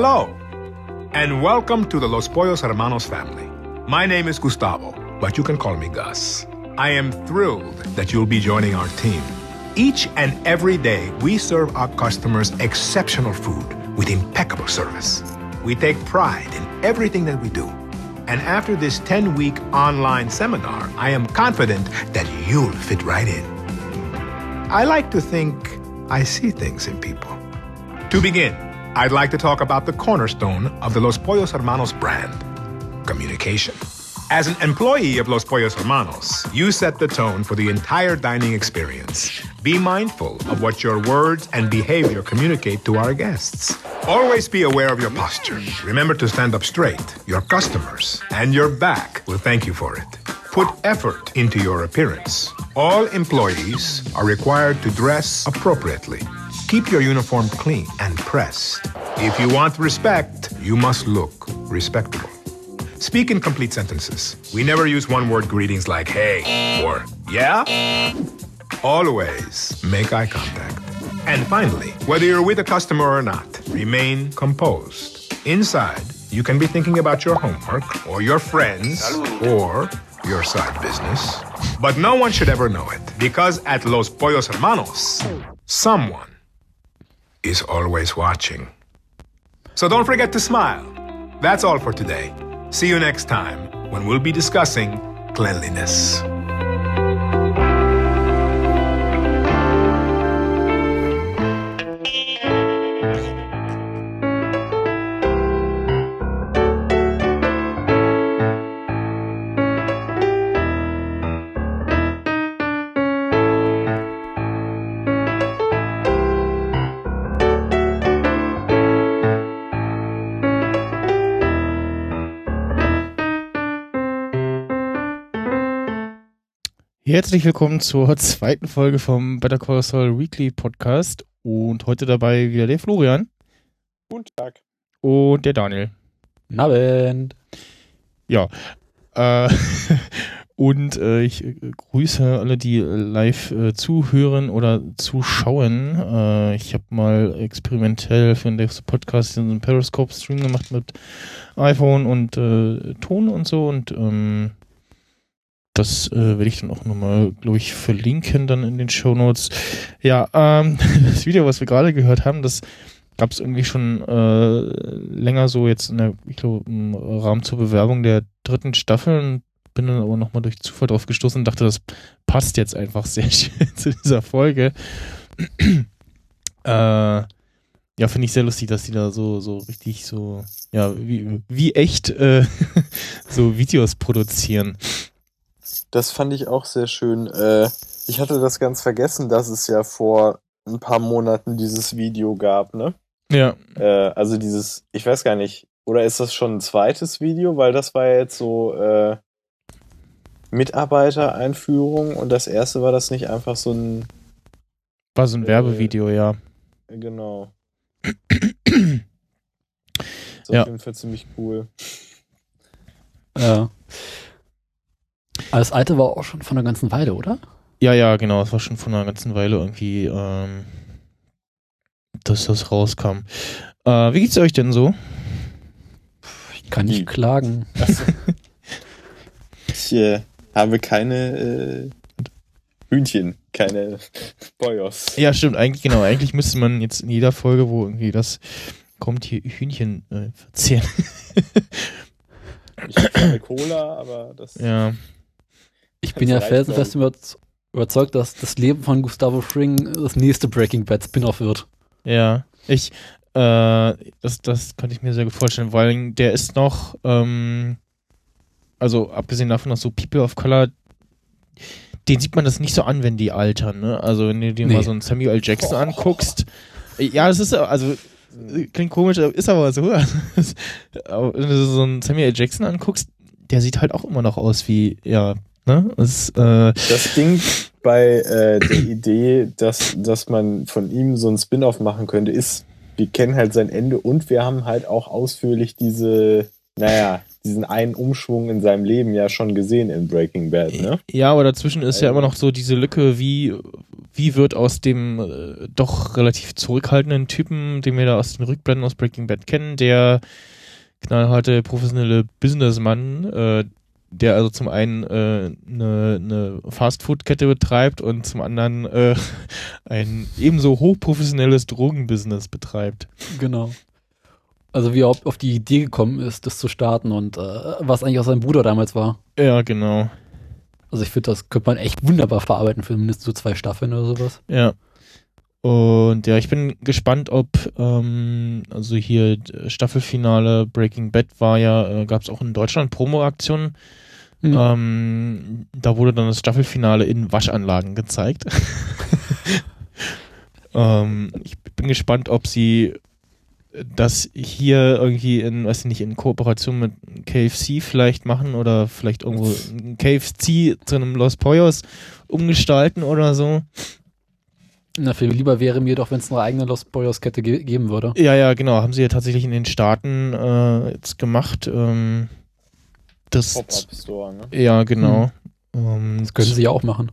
Hello, and welcome to the Los Pollos Hermanos family. My name is Gustavo, but you can call me Gus. I am thrilled that you'll be joining our team. Each and every day, we serve our customers exceptional food with impeccable service. We take pride in everything that we do. And after this 10 week online seminar, I am confident that you'll fit right in. I like to think I see things in people. To begin, I'd like to talk about the cornerstone of the Los Pollos Hermanos brand communication. As an employee of Los Pollos Hermanos, you set the tone for the entire dining experience. Be mindful of what your words and behavior communicate to our guests. Always be aware of your posture. Remember to stand up straight. Your customers and your back will thank you for it. Put effort into your appearance. All employees are required to dress appropriately. Keep your uniform clean and pressed. If you want respect, you must look respectable. Speak in complete sentences. We never use one word greetings like hey or yeah. Always make eye contact. And finally, whether you're with a customer or not, remain composed. Inside, you can be thinking about your homework or your friends or your side business. But no one should ever know it because at Los Pollos Hermanos, someone is always watching. So don't forget to smile. That's all for today. See you next time when we'll be discussing cleanliness. Herzlich willkommen zur zweiten Folge vom Better Call Saul Weekly Podcast und heute dabei wieder der Florian Guten Tag. und der Daniel. Abend. Ja, äh, und äh, ich äh, grüße alle, die live äh, zuhören oder zuschauen. Äh, ich habe mal experimentell für den Podcast einen Periscope-Stream gemacht mit iPhone und äh, Ton und so und ähm, das äh, werde ich dann auch nochmal, glaube ich, verlinken dann in den Show Notes. Ja, ähm, das Video, was wir gerade gehört haben, das gab es irgendwie schon äh, länger so jetzt in der, ich glaube, im Rahmen zur Bewerbung der dritten Staffel und bin dann aber nochmal durch Zufall drauf gestoßen und dachte, das passt jetzt einfach sehr schön zu dieser Folge. äh, ja, finde ich sehr lustig, dass die da so, so richtig so, ja, wie, wie echt äh, so Videos produzieren. Das fand ich auch sehr schön. Äh, ich hatte das ganz vergessen, dass es ja vor ein paar Monaten dieses Video gab, ne? Ja, Äh, also dieses, ich weiß gar nicht, oder ist das schon ein zweites Video? Weil das war ja jetzt so äh, Mitarbeitereinführung und das erste war das nicht einfach so ein, war so ein Äh, Werbevideo, ja. genau. Ist Ja. auf jeden Fall ziemlich cool. Ja. Aber das alte war auch schon von einer ganzen Weile, oder? Ja, ja, genau. Es war schon vor einer ganzen Weile irgendwie, ähm, dass das rauskam. Äh, wie geht's euch denn so? Ich kann nicht Hm. klagen. Ich äh, habe keine äh, Hühnchen, keine Boyos. Ja, stimmt. Eigentlich, genau. Eigentlich müsste man jetzt in jeder Folge, wo irgendwie das kommt, hier Hühnchen äh, verzehren. Ich habe keine Cola, aber das. ja. Ich bin ja felsenfest überz- überzeugt, dass das Leben von Gustavo Fring das nächste Breaking Bad Spin-off wird. Ja. Ich, äh, das, das kann ich mir sehr gut vorstellen, weil der ist noch, ähm, also abgesehen davon, dass so People of Color, den sieht man das nicht so an, wenn die altern, ne? Also wenn du dir Nee. mal so einen Samuel Jackson anguckst, ja, das ist, also klingt komisch, ist aber so. Wenn du so einen Samuel Jackson anguckst, der sieht halt auch immer noch aus wie, ja, ne? Das, äh, Das Ding bei äh, der Idee, dass, dass man von ihm so ein Spin-off machen könnte, ist, wir kennen halt sein Ende und wir haben halt auch ausführlich diese, naja, diesen einen Umschwung in seinem Leben ja schon gesehen in Breaking Bad, ne? ja, aber dazwischen ist ja immer noch so diese Lücke, wie, wie wird aus dem äh, doch relativ zurückhaltenden Typen, den wir da aus den Rückblenden aus Breaking Bad kennen, der knallharte professionelle Businessmann, äh, der also zum einen eine äh, ne, ne Fastfood-Kette betreibt und zum anderen äh, ein ebenso hochprofessionelles Drogenbusiness betreibt. Genau. Also wie er auf, die Idee gekommen ist, das zu starten und äh, was eigentlich aus seinem Bruder damals war. Ja, genau. Also ich finde, das könnte man echt wunderbar verarbeiten für mindestens so zwei Staffeln oder sowas. Ja. Und ja, ich bin gespannt, ob, ähm, also hier Staffelfinale Breaking Bad war ja, äh, gab es auch in Deutschland Promo-Aktionen. Mhm. Ähm, da wurde dann das Staffelfinale in Waschanlagen gezeigt. ähm, ich bin gespannt, ob sie das hier irgendwie in, weiß ich nicht, in Kooperation mit KFC vielleicht machen oder vielleicht irgendwo KFC zu einem Los Pollos umgestalten oder so. Na, viel lieber wäre mir doch, wenn es eine eigene Los Pollos Kette ge geben würde. Ja, ja, genau. Haben sie ja tatsächlich in den Staaten äh, jetzt gemacht. Ähm, das Pop-Up Store, ne? Ja, genau. Hm. Ähm, das können sie ja auch machen.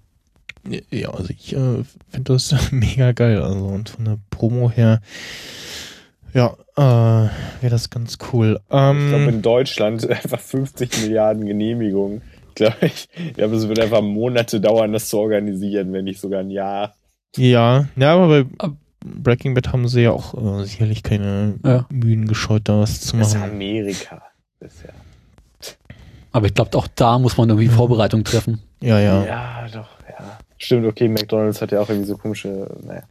Ja, also ich äh, finde das mega geil. Also und von der Promo her, ja, äh, wäre das ganz cool. Ähm, ich glaube in Deutschland einfach 50 Milliarden Genehmigungen. Ich glaube, ich, ich glaube, es wird einfach Monate dauern, das zu organisieren, wenn nicht sogar ein Jahr. Ja, ja, aber bei Breaking Bad haben sie ja auch äh, sicherlich keine ja. Mühen gescheut, da was zu machen. Das ist Amerika bisher. Aber ich glaube, auch da muss man irgendwie Vorbereitung treffen. Ja, ja. Ja, doch, ja. Stimmt, okay, McDonalds hat ja auch irgendwie so komische, naja,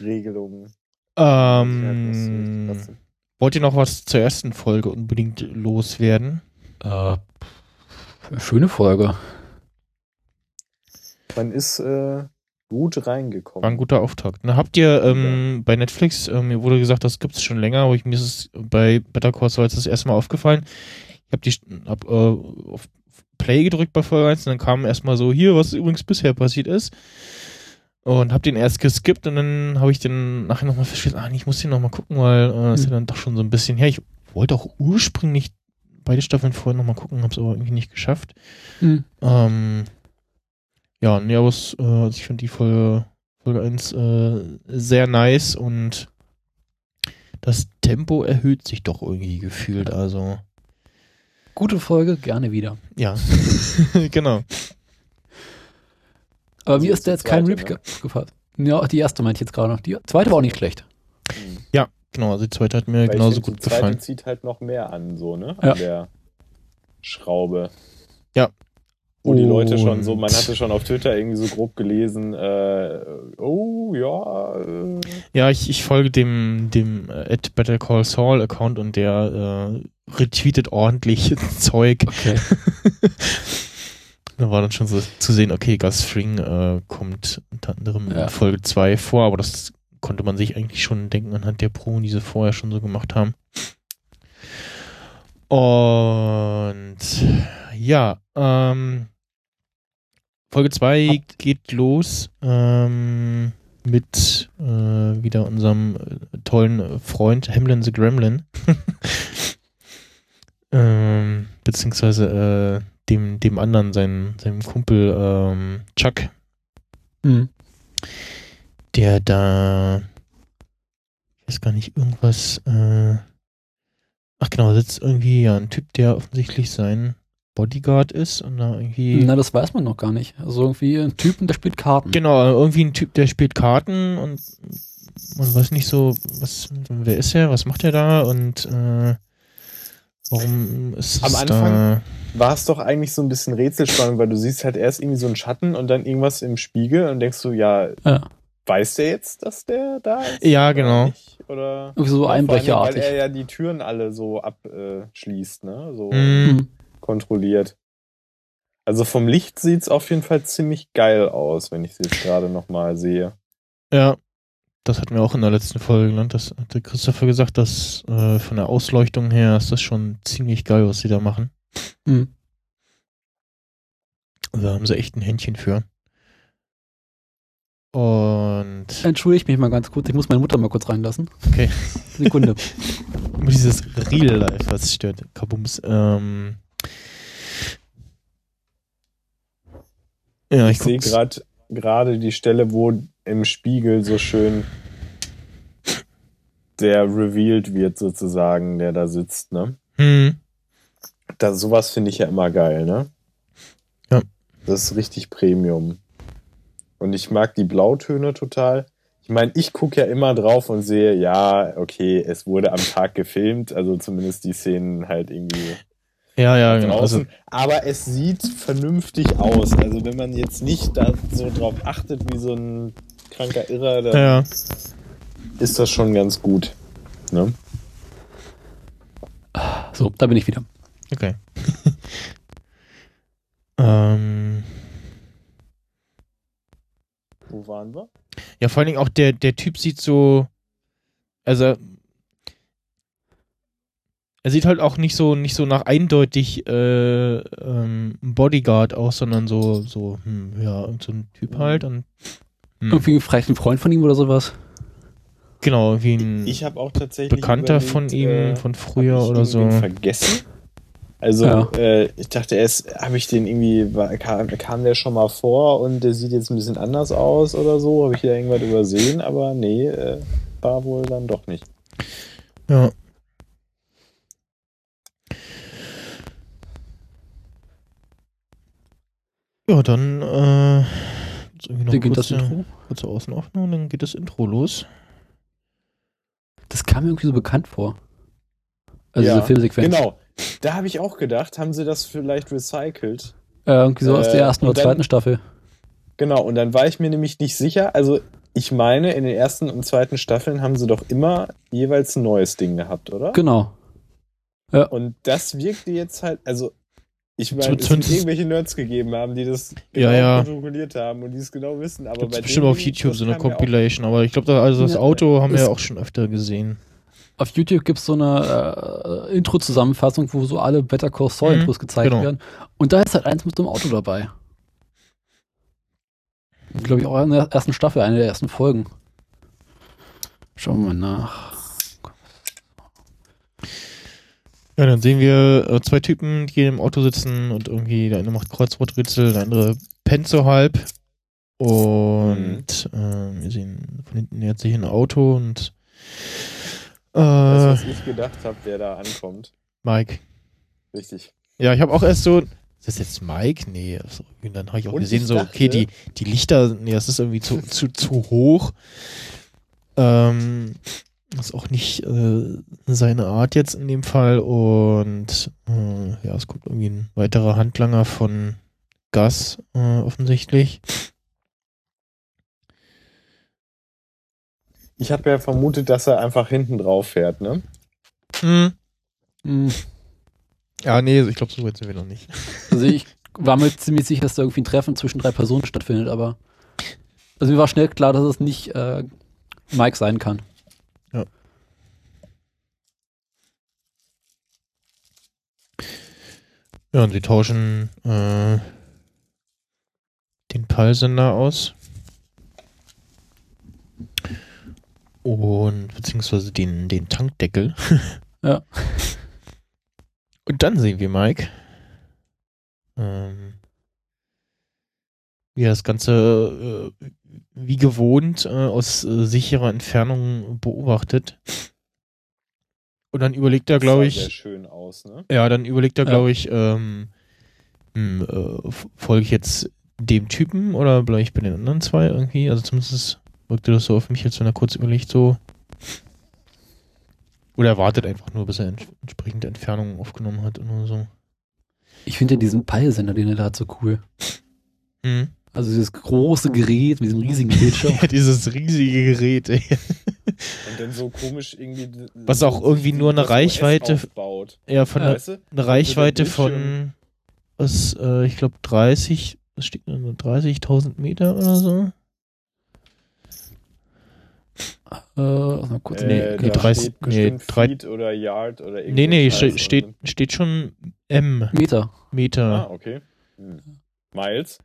Regelungen. Ähm, wollt ihr noch was zur ersten Folge unbedingt loswerden? Äh, schöne Folge. Man ist äh, gut reingekommen. War ein guter Auftakt. Na, habt ihr ähm, ja. bei Netflix, äh, mir wurde gesagt, das gibt es schon länger, aber ich, mir ist es bei Better Call Saul das erste Mal aufgefallen. Ich habe die hab, äh, auf Play gedrückt bei Folge 1 und dann kam erstmal so, hier, was übrigens bisher passiert ist. Und hab den erst geskippt und dann habe ich den nachher nochmal verstanden, ah, ich muss den nochmal gucken, weil äh, ist ja mhm. dann doch schon so ein bisschen her. Ich wollte auch ursprünglich beide Staffeln vorher nochmal gucken, habe es aber irgendwie nicht geschafft. Mhm. Ähm, ja, nee, aber es, äh, also ich finde die Folge, Folge 1 äh, sehr nice und das Tempo erhöht sich doch irgendwie gefühlt, also. Gute Folge, gerne wieder. Ja, genau. Aber mir ist da jetzt kein Rip ne? gefallen. Ja, die erste meinte ich jetzt gerade noch. Die zweite war auch nicht schlecht. Ja, genau. Also die zweite hat mir Weil genauso gut gefallen. Die zweite zieht halt noch mehr an, so, ne? An ja. der Schraube. Ja. Wo Und die Leute schon so, man hatte schon auf Twitter irgendwie so grob gelesen, äh, oh ja. Äh. Ja, ich, ich folge dem, dem äh, at Better Call Saul Account und der äh, retweetet ordentlich Zeug. Okay. Da war dann schon so zu sehen, okay, Gus Fring äh, kommt unter anderem ja. in Folge 2 vor, aber das konnte man sich eigentlich schon denken anhand der Pro, die sie vorher schon so gemacht haben. Und ja, ähm, Folge 2 geht los ähm, mit äh, wieder unserem äh, tollen Freund Hamlin the Gremlin. ähm, beziehungsweise äh, dem, dem anderen, seinem, seinem Kumpel ähm, Chuck, mhm. der da, ich weiß gar nicht, irgendwas, äh, ach genau, sitzt irgendwie ja ein Typ, der offensichtlich sein Bodyguard ist und da irgendwie. Na, das weiß man noch gar nicht. Also irgendwie ein Typ und der spielt Karten. Genau, irgendwie ein Typ, der spielt Karten und man weiß nicht so, was, wer ist er, was macht er da und äh, warum ist es Am Anfang, da war es doch eigentlich so ein bisschen Rätselspannung, weil du siehst halt erst irgendwie so einen Schatten und dann irgendwas im Spiegel und denkst du, ja, ja. weiß der jetzt, dass der da ist? Ja, genau. Nicht? Oder so einbrecherartig. Weil er ja die Türen alle so abschließt, ne? So mm. Kontrolliert. Also vom Licht sieht's auf jeden Fall ziemlich geil aus, wenn ich es jetzt gerade nochmal sehe. Ja, das hatten wir auch in der letzten Folge genannt. Das hatte Christopher gesagt, dass äh, von der Ausleuchtung her ist das schon ziemlich geil, was sie da machen. Mhm. Da haben sie echt ein Händchen für. Und. Entschuldige mich mal ganz kurz, ich muss meine Mutter mal kurz reinlassen. Okay. Sekunde. dieses Real Life, was stört. Kabums. Ähm. Ja, ich, ich sehe gerade gerade die Stelle, wo im Spiegel so schön der revealed wird sozusagen, der da sitzt, ne? Hm. Da, sowas finde ich ja immer geil, ne? Ja. Das ist richtig Premium. Und ich mag die Blautöne total. Ich meine, ich gucke ja immer drauf und sehe, ja, okay, es wurde am Tag gefilmt, also zumindest die Szenen halt irgendwie Ja, ja, genau. Also. Aber es sieht vernünftig aus. Also wenn man jetzt nicht da so drauf achtet wie so ein kranker Irrer, dann ja. ist das schon ganz gut. Ne? So, da bin ich wieder. Okay. ähm, Wo waren wir? ja, vor allen Dingen auch der, der Typ sieht so, also er sieht halt auch nicht so nicht so nach eindeutig äh, ähm, Bodyguard aus, sondern so so hm, ja irgend so ein Typ halt und hm, Irgendwie vielleicht ein Freund von ihm oder sowas. genau wie ein Ich habe auch tatsächlich Bekannter von ihm äh, von früher ich oder so. vergessen. Also Ja. äh, ich dachte erst, habe ich den irgendwie, war, kam, kam der schon mal vor und der sieht jetzt ein bisschen anders aus oder so, habe ich da irgendwas übersehen, aber nee, äh, war wohl dann doch nicht. Ja. Ja, dann äh, irgendwie noch Beginnt das kurze, Intro? kurze Außenaufnahme und dann geht das Intro los. Das kam mir irgendwie so bekannt vor. Also Ja, diese Filmsequenz. Genau. Da habe ich auch gedacht, haben sie das vielleicht recycelt? Äh, irgendwie so aus Äh, der ersten und oder dann- zweiten Staffel. Genau, und dann war ich mir nämlich nicht sicher. Also, ich meine, in den ersten und zweiten Staffeln haben sie doch immer jeweils ein neues Ding gehabt, oder? Genau. Und das wirkte jetzt halt, also, ich meine, es wird irgendwelche Nerds gegeben haben, die das genau ja. protokolliert haben und die es genau wissen. Aber Gibt's bei bestimmt dem auf YouTube so eine Compilation, aber ich glaube, da, also das Ja, Auto haben wir ja auch schon öfter gesehen. Auf YouTube gibt es so eine äh, Intro-Zusammenfassung, wo so alle Better Call Saul Mhm, gezeigt genau. werden. Und da ist halt eins mit so einem Auto dabei. Glaube ich auch in der ersten Staffel, eine der ersten Folgen. Schauen wir mal nach. Ja, dann sehen wir äh, zwei Typen, die im Auto sitzen und irgendwie der eine macht Kreuzworträtsel, der andere pennt so halb. Und äh, wir sehen von hinten nähert sich ein Auto und äh, Das, was ich gedacht habe, wer da ankommt. Mike. Richtig. Ja, ich habe auch erst so, ist das jetzt Mike? Nee, und dann habe ich auch Und gesehen, ich so, okay, die, die Lichter, nee, das ist irgendwie zu, zu, zu hoch. Ähm, das ist auch nicht äh, seine Art jetzt in dem Fall. Und äh, ja, es kommt irgendwie ein weiterer Handlanger von Gas, äh, offensichtlich. Ich habe ja vermutet, dass er einfach hinten drauf fährt, ne? Hm. Hm, Ja, nee, ich glaube, so weit sind wir noch nicht. Also ich war mir ziemlich sicher, dass da irgendwie ein Treffen zwischen drei Personen stattfindet, aber also mir war schnell klar, dass es nicht äh, Mike sein kann. Ja, und sie tauschen äh, den Peilsender aus. Und beziehungsweise den, den Tankdeckel. Ja. Und dann sehen wir Mike. Ähm, wie er das Ganze äh, wie gewohnt äh, aus äh, sicherer Entfernung beobachtet. Und dann überlegt er, glaube ich, sehr schön aus, ne? ja, dann überlegt er, Ja. glaube ich, ähm, hm, äh, folge ich jetzt dem Typen oder bleibe ich bei den anderen zwei irgendwie? Also zumindest wirkte das so auf mich, als wenn er kurz überlegt, so. Oder er wartet einfach nur, bis er ents entsprechende Entfernungen aufgenommen hat oder so. Ich finde ja diesen Peilsender, den er da hat, so cool. Hm. Also dieses große Gerät mit diesem riesigen Bildschirm. Ja, dieses riesige Gerät, ey. Und dann so komisch irgendwie. Was auch irgendwie nur eine Reichweite- Aufbaut. Ja, von Ja, der, Weißt du? eine Reichweite Bildschirm. von, was, äh, ich glaube 30, was steht denn, 30.000 Meter oder so? äh, mal kurz. Äh, nee, nee, 30 steht nee, bestimmt drei- Feet oder Yard oder Nee, irgendein nee, Scheiß ste drin. steht, steht schon M Meter. Meter. Ah, okay. Hm. Miles?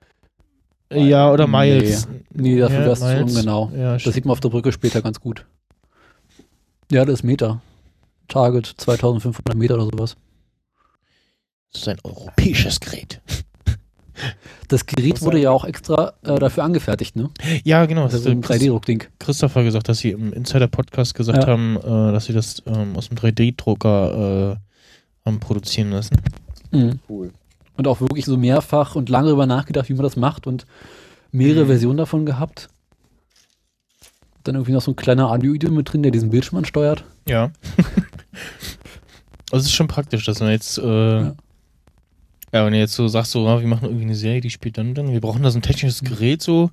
Ja, oder Nee. Miles. Nee, dafür Ja, wär's zu Miles. ungenau. Ja, Das sieht man auf der Brücke später ganz gut. Ja, das ist Meter. Target 2500 Meter oder sowas. das ist ein europäisches Gerät. Das Gerät wurde ja auch extra äh, dafür angefertigt, ne? Ja, genau. Das Das ist ein hat 3D-Druckding. Christopher gesagt, dass sie im Insider-Podcast gesagt Ja. haben, äh, dass sie das ähm, aus dem 3D-Drucker äh, haben produzieren lassen. Mhm. Cool. Und auch wirklich so mehrfach und lange darüber nachgedacht, wie man das macht und mehrere Mhm. Versionen davon gehabt. Dann irgendwie noch so ein kleiner Arduino mit drin, der diesen Bildschirm ansteuert. Ja. also es ist schon praktisch, dass man jetzt, äh, Ja. ja. wenn du jetzt so sagst, so, ah, wir machen irgendwie eine Serie, die spielt dann, dann, wir brauchen da so ein technisches Gerät, so.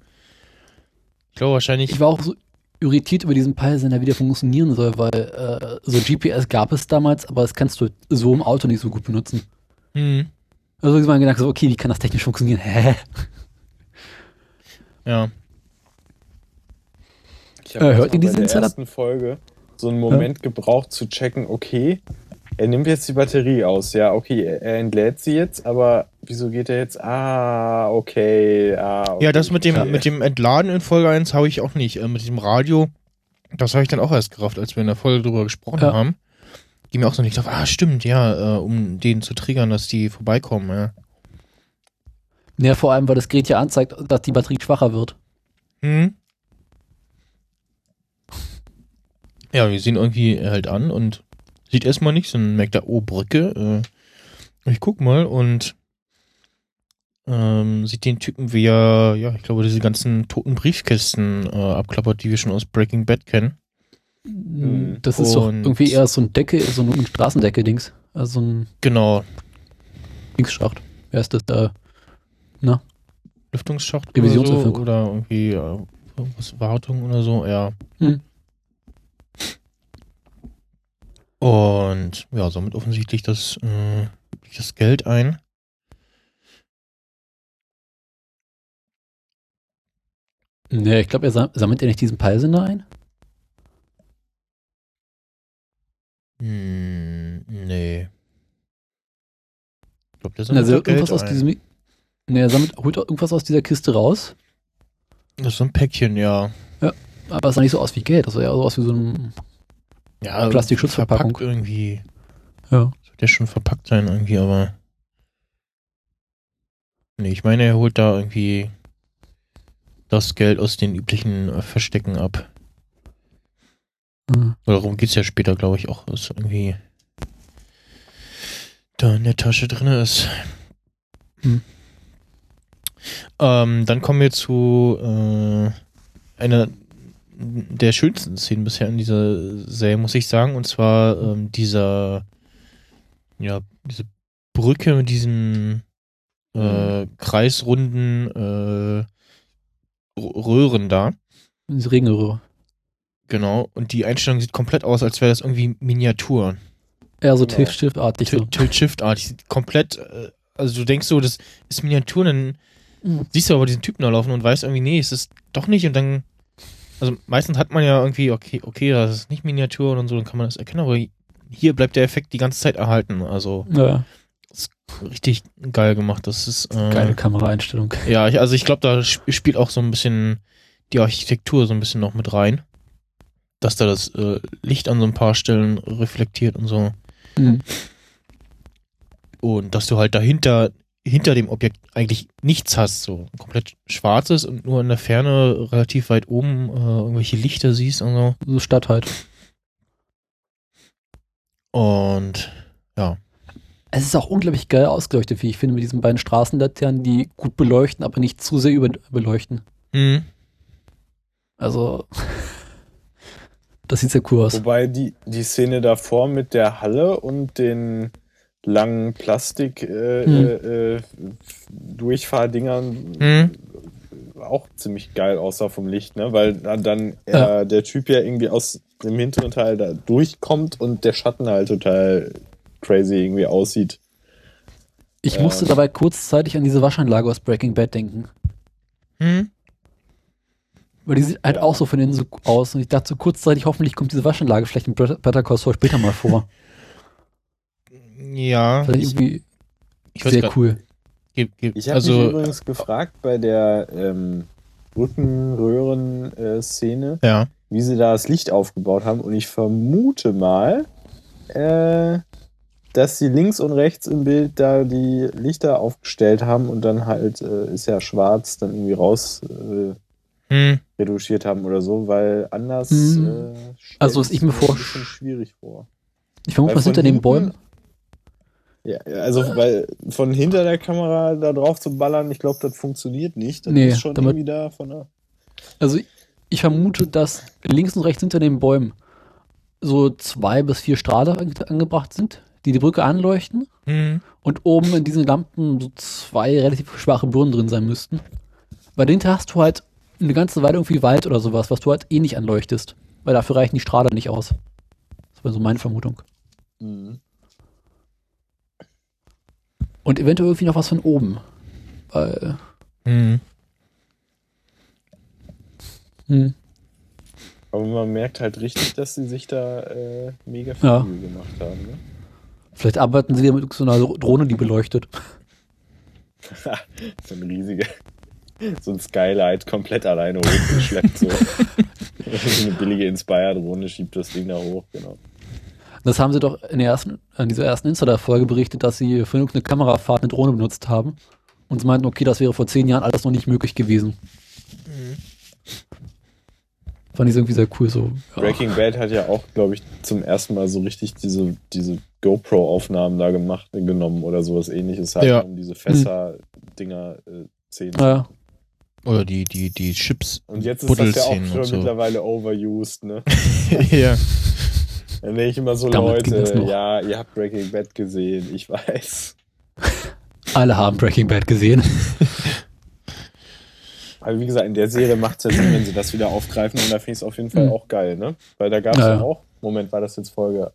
Ich glaube wahrscheinlich. Ich war auch so irritiert über diesen Peilsender, wie der funktionieren soll, weil äh, so GPS gab es damals, aber das kannst du so im Auto nicht so gut benutzen. Hm, Also ich mal gedacht, so, okay, wie kann das technisch funktionieren? Hä? ja. Ich habe Äh, hört erst ihr mal diesen bei der ersten Folge so einen Moment gebraucht zu checken, okay, er nimmt jetzt die Batterie aus. Ja, okay, er entlädt sie jetzt, aber wieso geht er jetzt? Ah, okay. Ah, okay Ja, das mit dem, mit dem Entladen in Folge 1 habe ich auch nicht. Äh, mit diesem Radio, das habe ich dann auch erst gerafft, als wir in der Folge drüber gesprochen Ja. haben. Die mir auch so nicht drauf, ah, stimmt, ja, äh, um den zu triggern, dass die vorbeikommen, ja. Ja, vor allem, weil das Gerät ja anzeigt, dass die Batterie schwacher wird. Hm. Ja, wir sehen irgendwie halt an und sieht erstmal nichts, dann merkt er, oh, Brücke. Äh, ich guck mal und ähm, sieht den Typen, wie er, ja, ich glaube, diese ganzen toten Briefkästen äh, abklappert, die wir schon aus Breaking Bad kennen. Mhm. Das ist doch irgendwie eher so ein Decke, so ein Straßendecke-Dings. Also so ein Genau, Dingsschacht. Wer ist das da? Lüftungsschacht Revisionsöffnung. oder, so, oder irgendwie äh, irgendwas Wartung oder so, ja. Hm. Und ja, somit offensichtlich das, äh, das Geld ein. Nee, ich glaube, er sam sammelt ja nicht diesen Peilsender ein. Hm, nee. Ich glaube, der sammelt Also irgendwas aus ein. diesem. Nee, er sammelt, holt irgendwas aus dieser Kiste raus, Das ist so ein Päckchen, ja. aber es sah nicht so aus wie Geld. Das sah ja so aus wie so ein. Ja, Plastikschutzverpackung. verpackt irgendwie. Ja. Sollte ja schon verpackt sein irgendwie, aber. Nee, ich meine, er holt da irgendwie das Geld aus den üblichen äh, Verstecken ab. Hm. Oder darum geht's ja später, glaube ich, auch, dass irgendwie da in der Tasche drin ist. Hm. Ähm, dann kommen wir zu äh, einer der schönsten Szenen bisher in dieser Serie, muss ich sagen. Und zwar ähm, dieser, ja, diese Brücke mit diesen äh, kreisrunden äh, Röhren da. Diese Regenröhre. Genau. Und die Einstellung sieht komplett aus, als wäre das irgendwie Miniatur. Eher so Genau. Tilt-Shift-artig. So. Tilt-Shift-artig. Komplett, äh, also du denkst so, das ist Miniatur, dann Mhm. siehst du aber diesen Typen da laufen und weißt irgendwie, nee, es ist doch nicht und dann, also meistens hat man ja irgendwie, okay, okay, das ist nicht Miniatur und so, dann kann man das erkennen, aber hier bleibt der Effekt die ganze Zeit erhalten. Also Ja, richtig geil gemacht. Das ist äh, geile Kameraeinstellung. Ja, ich, also ich glaube, da sp- spielt auch so ein bisschen die Architektur so ein bisschen noch mit rein. Dass da das äh, Licht an so ein paar Stellen reflektiert und so. Mhm. Und dass du halt dahinter, hinter dem Objekt eigentlich nichts hast, so komplett schwarzes und nur in der Ferne relativ weit oben äh, irgendwelche Lichter siehst und so. So Stadt halt. Und ja. Es ist auch unglaublich geil ausgeleuchtet, wie ich finde, mit diesen beiden Straßenlaternen, die gut beleuchten, aber nicht zu sehr überbeleuchten. Hm. Also, das sieht sehr cool aus. Wobei die, die Szene davor mit der Halle und den langen Plastik äh, Hm. äh, äh, Durchfahrdingern Hm. auch ziemlich geil aussah vom Licht, ne? Weil dann, dann Ja. äh, der Typ ja irgendwie aus dem hinteren Teil da durchkommt und der Schatten halt total crazy irgendwie aussieht. Ich musste dabei kurzzeitig an diese Waschanlage aus Breaking Bad denken. Hm. Weil die sieht halt auch so von innen so aus. Und ich dachte so kurzzeitig, hoffentlich kommt diese Waschanlage vielleicht in Bet- Better Call Saul später mal vor. Ja. Das ist Ich, irgendwie ich weiß sehr grad- cool. ge- ge- Ich habe mich also, übrigens gefragt bei der ähm, Brückenröhren-Szene, ja. wie sie da das Licht aufgebaut haben. Und ich vermute mal, äh, dass sie links und rechts im Bild da die Lichter aufgestellt haben und dann halt äh, ist ja schwarz dann irgendwie raus äh, Hm. retuschiert haben oder so, weil anders Mhm. äh, Also, was ich mir vor- schwierig vor. Ich vermute von hinter den Bäumen. Ja, also weil von hinter der Kamera da drauf zu ballern, ich glaube, das funktioniert nicht. Das Nee, ist schon damit- irgendwie da von der. Also ich vermute, dass links und rechts hinter den Bäumen so zwei bis vier Strahle ange angebracht sind, die die Brücke anleuchten Hm. und oben in diesen Lampen so zwei relativ schwache Birnen drin sein müssten. Weil dahinter hast du halt eine ganze Weile irgendwie Wald oder sowas, was du halt eh nicht anleuchtest. Weil dafür reichen die Strahler nicht aus. Das war so meine Vermutung. Mhm. Und eventuell irgendwie noch was von oben. Weil, Hm. hm, Aber man merkt halt richtig, dass sie sich da äh, mega viel Ja. Mühe gemacht haben. Ne? vielleicht arbeiten sie ja mit so einer Drohne, die beleuchtet. so ein riesiger, so ein Skylight komplett alleine hochgeschleppt. so. eine billige Inspire-Drohne schiebt das Ding da hoch, genau. Das haben sie doch in, der ersten, in dieser ersten Insider-Folge berichtet, dass sie für irgendeine Kamerafahrt eine Drohne benutzt haben. Und sie meinten, okay, das wäre vor zehn Jahren alles noch nicht möglich gewesen. Fand ich irgendwie sehr cool so. Ja. Breaking Bad hat ja auch, glaube ich, zum ersten Mal so richtig diese, diese GoPro-Aufnahmen da gemacht, genommen oder sowas ähnliches, halt, Ja. um diese Fässer-Dinger äh, Szenen. Ja, Oder die, die, die Chips. Und jetzt ist das ja auch schon so. mittlerweile overused, ne? ja. Dann denke ich immer so, Damit Leute, ja, ihr habt Breaking Bad gesehen, ich weiß. alle haben Breaking Bad gesehen. Aber wie gesagt, in der Serie macht es ja Sinn, wenn sie das wieder aufgreifen und da finde ich es auf jeden Fall Mhm. auch geil, ne? Weil da gab es Ja, ja ja. auch, Moment, war das jetzt Folge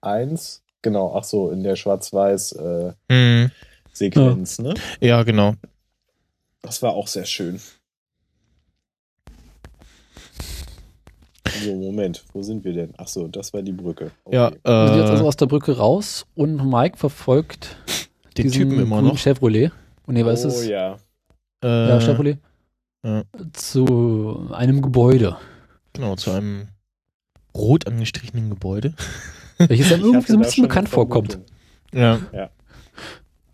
1? Genau, ach so, in der Schwarz-Weiß äh, Hm. Sequenz, ne? Ja, genau. Das war auch sehr schön. So, Moment, wo sind wir denn? Ach so, das war die Brücke. Okay. Ja, Wir sind jetzt also äh, aus der Brücke raus und Mike verfolgt den diesen Typen immer noch. Chevrolet. Und nee, was oh ist es? ja. Äh, Ja, Chevrolet. ja. Zu einem Gebäude. Genau, zu einem rot angestrichenen Gebäude. Welches Ich irgendwie so ein bisschen bekannt vorkommt. Ja. Ja.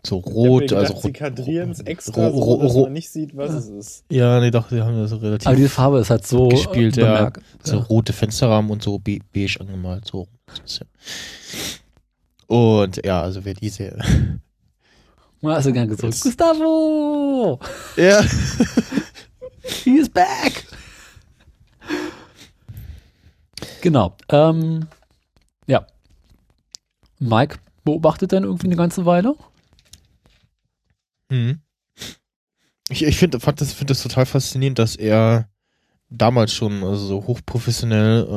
So hab mir rot, gedacht, also sie rot. kadrieren es extra, ro- so, ro- dass ro- man nicht sieht, was es ist. Ja, nee, doch, die haben das so relativ Aber diese Farbe ist halt so Gespielt, äh, ja. so rote Fensterrahmen und so be beige angemalt. So. Und ja, also wer diese. Ja, also gern gesagt. Gustavo! Ja. He is back! Genau. Ähm, ja. Mike beobachtet dann irgendwie eine ganze Weile. Mhm. Ich, ich finde fand das, find das total faszinierend, dass er damals schon also so hochprofessionell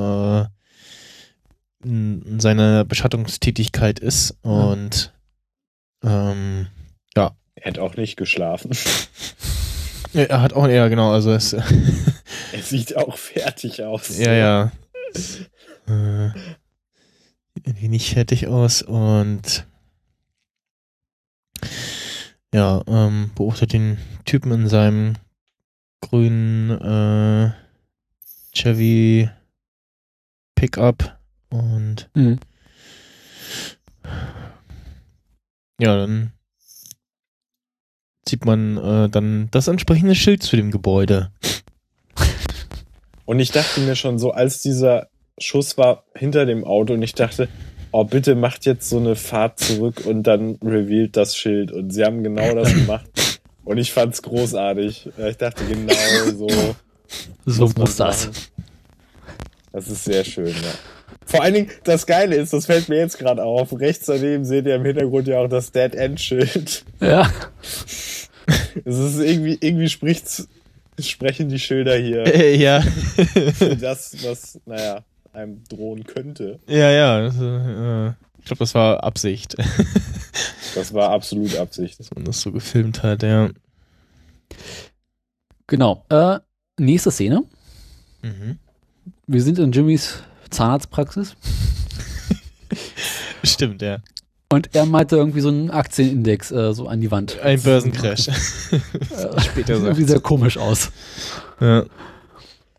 äh, in, in seiner Beschattungstätigkeit ist und ähm, Er hat auch nicht geschlafen. er hat auch, ja genau, also es, Er sieht auch fertig aus. ja, ja, äh, irgendwie nicht fertig aus und ja, ähm, beobachtet den Typen in seinem grünen äh, Chevy Pickup und Mhm. ja, dann sieht man äh, dann das entsprechende Schild zu dem Gebäude. Und ich dachte mir schon so, als dieser Schuss war hinter dem Auto und ich dachte, oh, bitte macht jetzt so eine Fahrt zurück und dann revealed das Schild. Und sie haben genau das gemacht. Und ich fand's großartig. Ich dachte, genau so. So muss das. machen. Das ist sehr schön, ja. Vor allen Dingen, das Geile ist, das fällt mir jetzt gerade auf. Rechts daneben seht ihr im Hintergrund ja auch das Dead End Schild. Ja. Es ist irgendwie, irgendwie spricht's, sprechen die Schilder hier ja. das, was, naja, einem drohen könnte. ja, ja. Das, äh, ich glaube, das war Absicht, Das war absolut Absicht. dass man das so gefilmt hat, ja. Genau. Äh, nächste Szene. Mhm. Wir sind in Jimmys Zahnarztpraxis Stimmt, ja. und er meinte irgendwie so einen Aktienindex äh, so an die Wand. Ein Börsencrash. Später sagt. irgendwie sehr komisch aus. Ja.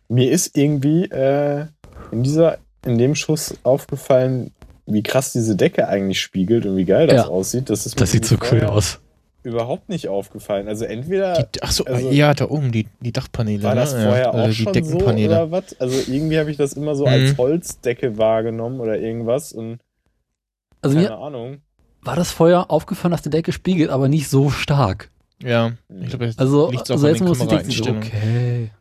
Mir ist irgendwie äh, in dieser, in dem Schuss aufgefallen, wie krass diese Decke eigentlich spiegelt und wie geil das Ja. aussieht. Das ist mir Das sieht so cool aus. Überhaupt nicht aufgefallen. Also entweder Die, ach so, Also- ja, da oben, die, die Dachpaneele. war das ne? vorher ja, auch äh, die schon so Deckenpaneele. oder was? Also irgendwie habe ich das immer so Mhm. als Holzdecke wahrgenommen oder irgendwas und Also keine mir Ahnung. war das vorher aufgefallen, dass die Decke spiegelt, aber nicht so stark. ja, ich glaube, Also, liegt auch also jetzt muss ich denken, so, okay.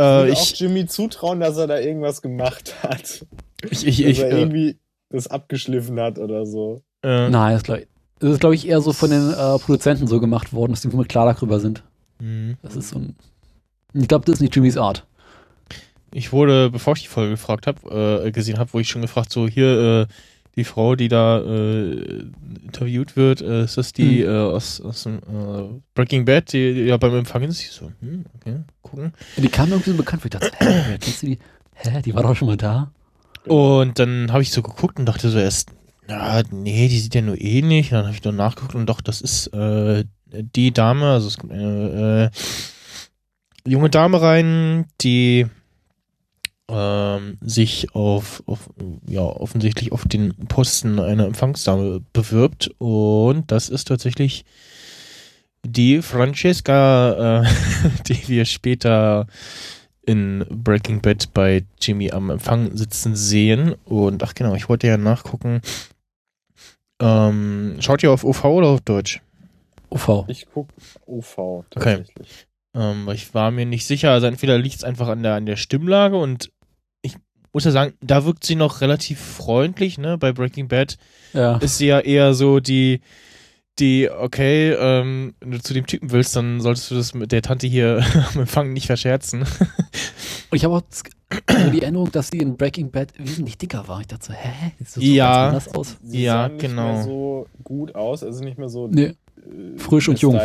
Ich Äh, würde auch ich, Jimmy zutrauen, dass er da irgendwas gemacht hat. ich, ich, Dass ich, er äh, irgendwie das abgeschliffen hat oder so. äh, Nein, das glaube ich, das ist, glaube ich, eher so von den äh, Produzenten so gemacht worden, dass die mit klar darüber sind. mh. Das ist so ein. Ich glaube, das ist nicht Jimmys Art. Ich wurde, bevor ich die Folge gefragt habe, äh, gesehen habe, wo ich schon gefragt, so hier, äh, die Frau, die da äh, interviewt wird, äh, ist das die Hm. äh, aus, aus dem äh, Breaking Bad, die, die ja beim Empfang ist? Ich so, hm, okay, gucken. Die kam irgendwie so bekannt vor. Ich dachte, hä, kennst du die? Hä, die war doch schon mal da. Und dann habe ich so geguckt und dachte so erst, ja, nee, die sieht ja nur ähnlich. Und dann habe ich nur nachgeguckt und doch, das ist äh, die Dame, also es kommt eine äh, junge Dame rein, die ähm, sich auf, auf, ja, offensichtlich auf den Posten einer Empfangsdame bewirbt. Und das ist tatsächlich die Francesca, äh, die wir später in Breaking Bad bei Jimmy am Empfang sitzen sehen. Und ach genau, ich wollte ja nachgucken. Ähm, schaut ihr auf OV oder auf Deutsch? OV. Ich guck UV tatsächlich. Ähm, weil ich war mir nicht sicher. Also entweder liegt es einfach an der, an der Stimmlage und muss ja sagen, da wirkt sie noch relativ freundlich, ne? Bei Breaking Bad Ja. ist sie ja eher so die, die, okay, ähm, wenn du zu dem Typen willst, dann solltest du das mit der Tante hier am Empfang nicht verscherzen. Und ich habe auch die Erinnerung, dass sie in Breaking Bad wesentlich dicker war. Ich dachte so, hä? Das sieht so Ja. ganz anders aus. Sie Ja, sah nicht genau. mehr so gut aus, also nicht mehr so Nee. äh, frisch und jung.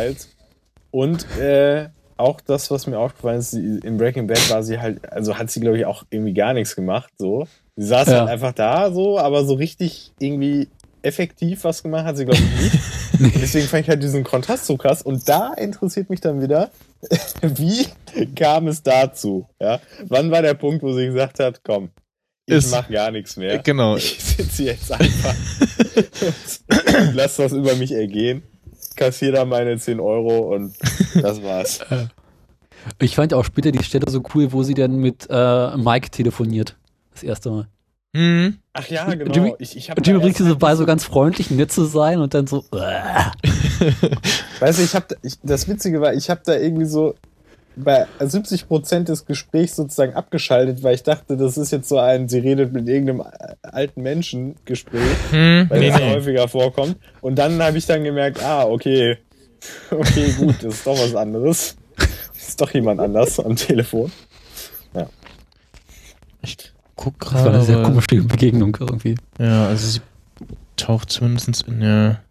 Und äh, auch das, was mir aufgefallen ist, sie, in Breaking Bad war sie halt, also hat sie, glaube ich, auch irgendwie gar nichts gemacht. So. Sie saß Ja. halt einfach da, so, aber so richtig irgendwie effektiv was gemacht hat sie, glaube ich, nicht. Und deswegen fand ich halt diesen Kontrast so krass. Und da interessiert mich dann wieder, wie kam es dazu? Ja? Wann war der Punkt, wo sie gesagt hat, komm, ich Ist- mach gar nichts mehr. genau. Ich sitze jetzt einfach und lass das über mich ergehen. Kassier da meine 10 Euro und das war's. Ich fand auch später die Stelle so cool, wo sie dann mit äh, Mike telefoniert. Das erste Mal. Mhm. Ach ja, genau. Jimmy- ich, ich hab Und Jimmy bringt sie so bei, so ganz freundlich, nett zu sein und dann so. Äh. Weißt du, ich hab, da- ich, das Witzige war, ich habe da irgendwie so bei 70 Prozent des Gesprächs sozusagen abgeschaltet, weil ich dachte, das ist jetzt so ein, sie redet mit irgendeinem alten Menschen Gespräch, Hm, weil nee, das nee. häufiger vorkommt. Und dann habe ich dann gemerkt, ah, okay, okay, gut, das ist doch was anderes. Das ist doch jemand anders am Telefon. Ich guck Das war eine sehr gerade. komische Begegnung irgendwie. Ja, also sie taucht zumindest in der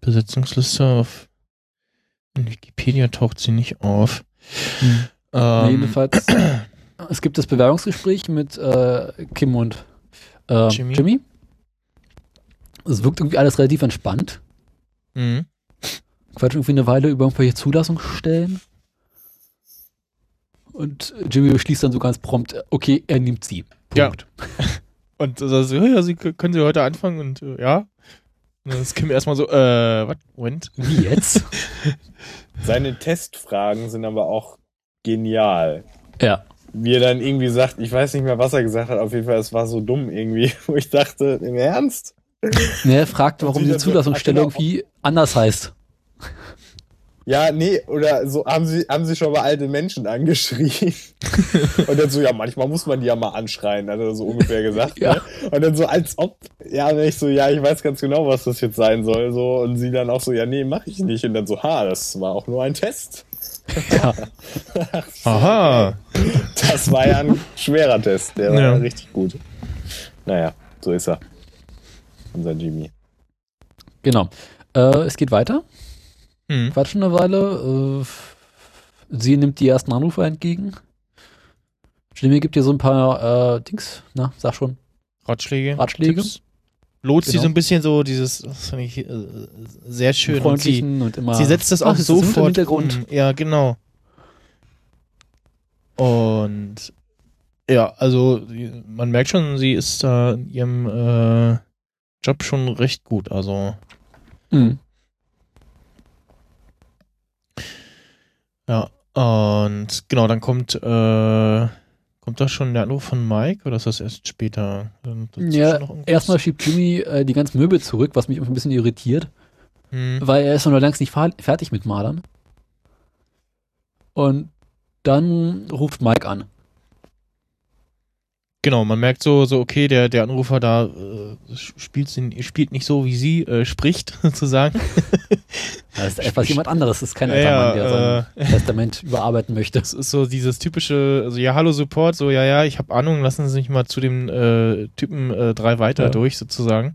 Besetzungsliste auf. In Wikipedia taucht sie nicht auf. Ähm, jedenfalls, es gibt das Bewerbungsgespräch mit äh, Kim und äh, Jimmy. Jimmy. Es wirkt irgendwie alles relativ entspannt. mhm. Quatsch irgendwie eine Weile über irgendwelche Zulassungsstellen. Und Jimmy beschließt dann so ganz prompt, okay, er nimmt sie. Ja. Punkt. Und so, so, ja, sie können sie heute anfangen und äh, ja. Und dann ist Kim erstmal so, äh, was? Moment. Wie jetzt? Seine Testfragen sind aber auch genial. ja. Wie er dann irgendwie sagt, ich weiß nicht mehr, was er gesagt hat, auf jeden Fall, es war so dumm irgendwie, wo ich dachte, im Ernst? Ne, er fragt, warum die Zulassungsstelle genau. irgendwie anders heißt. Ja, nee, oder so haben sie, haben sie schon mal alte Menschen angeschrien. und dann so, ja, manchmal muss man die ja mal anschreien, hat er so ungefähr gesagt. Ja. Ne? Und dann so, als ob, ja, und ich so, ja, ich weiß ganz genau, was das jetzt sein soll, so. Und sie dann auch so, ja, nee, mach ich nicht. Und dann so, ha, das war auch nur ein Test. Ja. Aha. Das war ja ein schwerer Test, der war Ja. ja richtig gut. Naja, so ist er. Unser Jimmy. Genau. Äh, es geht weiter. Hm. Quatschen eine Weile. Äh, sie nimmt die ersten Anrufe entgegen. Jimmy gibt ihr so ein paar äh, Dings. Na, sag schon. Ratschläge. Ratschläge. Tipps. Lotst sie Genau. so ein bisschen so, dieses, das fand ich äh, sehr schön. Und sie, freundlichen und immer. sie setzt das auch das im sofort Hintergrund. um. Ja, genau. Und Ja, also sie- man merkt schon, sie ist da in ihrem äh, Job schon recht gut. Also Mhm. Ja, und genau, dann kommt äh, kommt da schon der Anruf von Mike oder ist das erst später? Ja, erstmal schiebt Jimmy äh, die ganzen Möbel zurück, was mich ein bisschen irritiert, Hm. weil er ist noch längst nicht fertig mit Malern. Und dann ruft Mike an. Genau, man merkt so, so okay, der, der Anrufer da äh, spielt, spielt nicht so, wie sie äh, spricht, sozusagen. Das ist etwas jemand anderes, das ist kein Ja, alter Mann, ja, der sein Testament überarbeiten möchte. Das ist so dieses typische, also ja, hallo Support, so ja, ja, ich habe Ahnung, lassen Sie mich mal zu dem äh, Typen äh, drei weiter Ja. durch, sozusagen.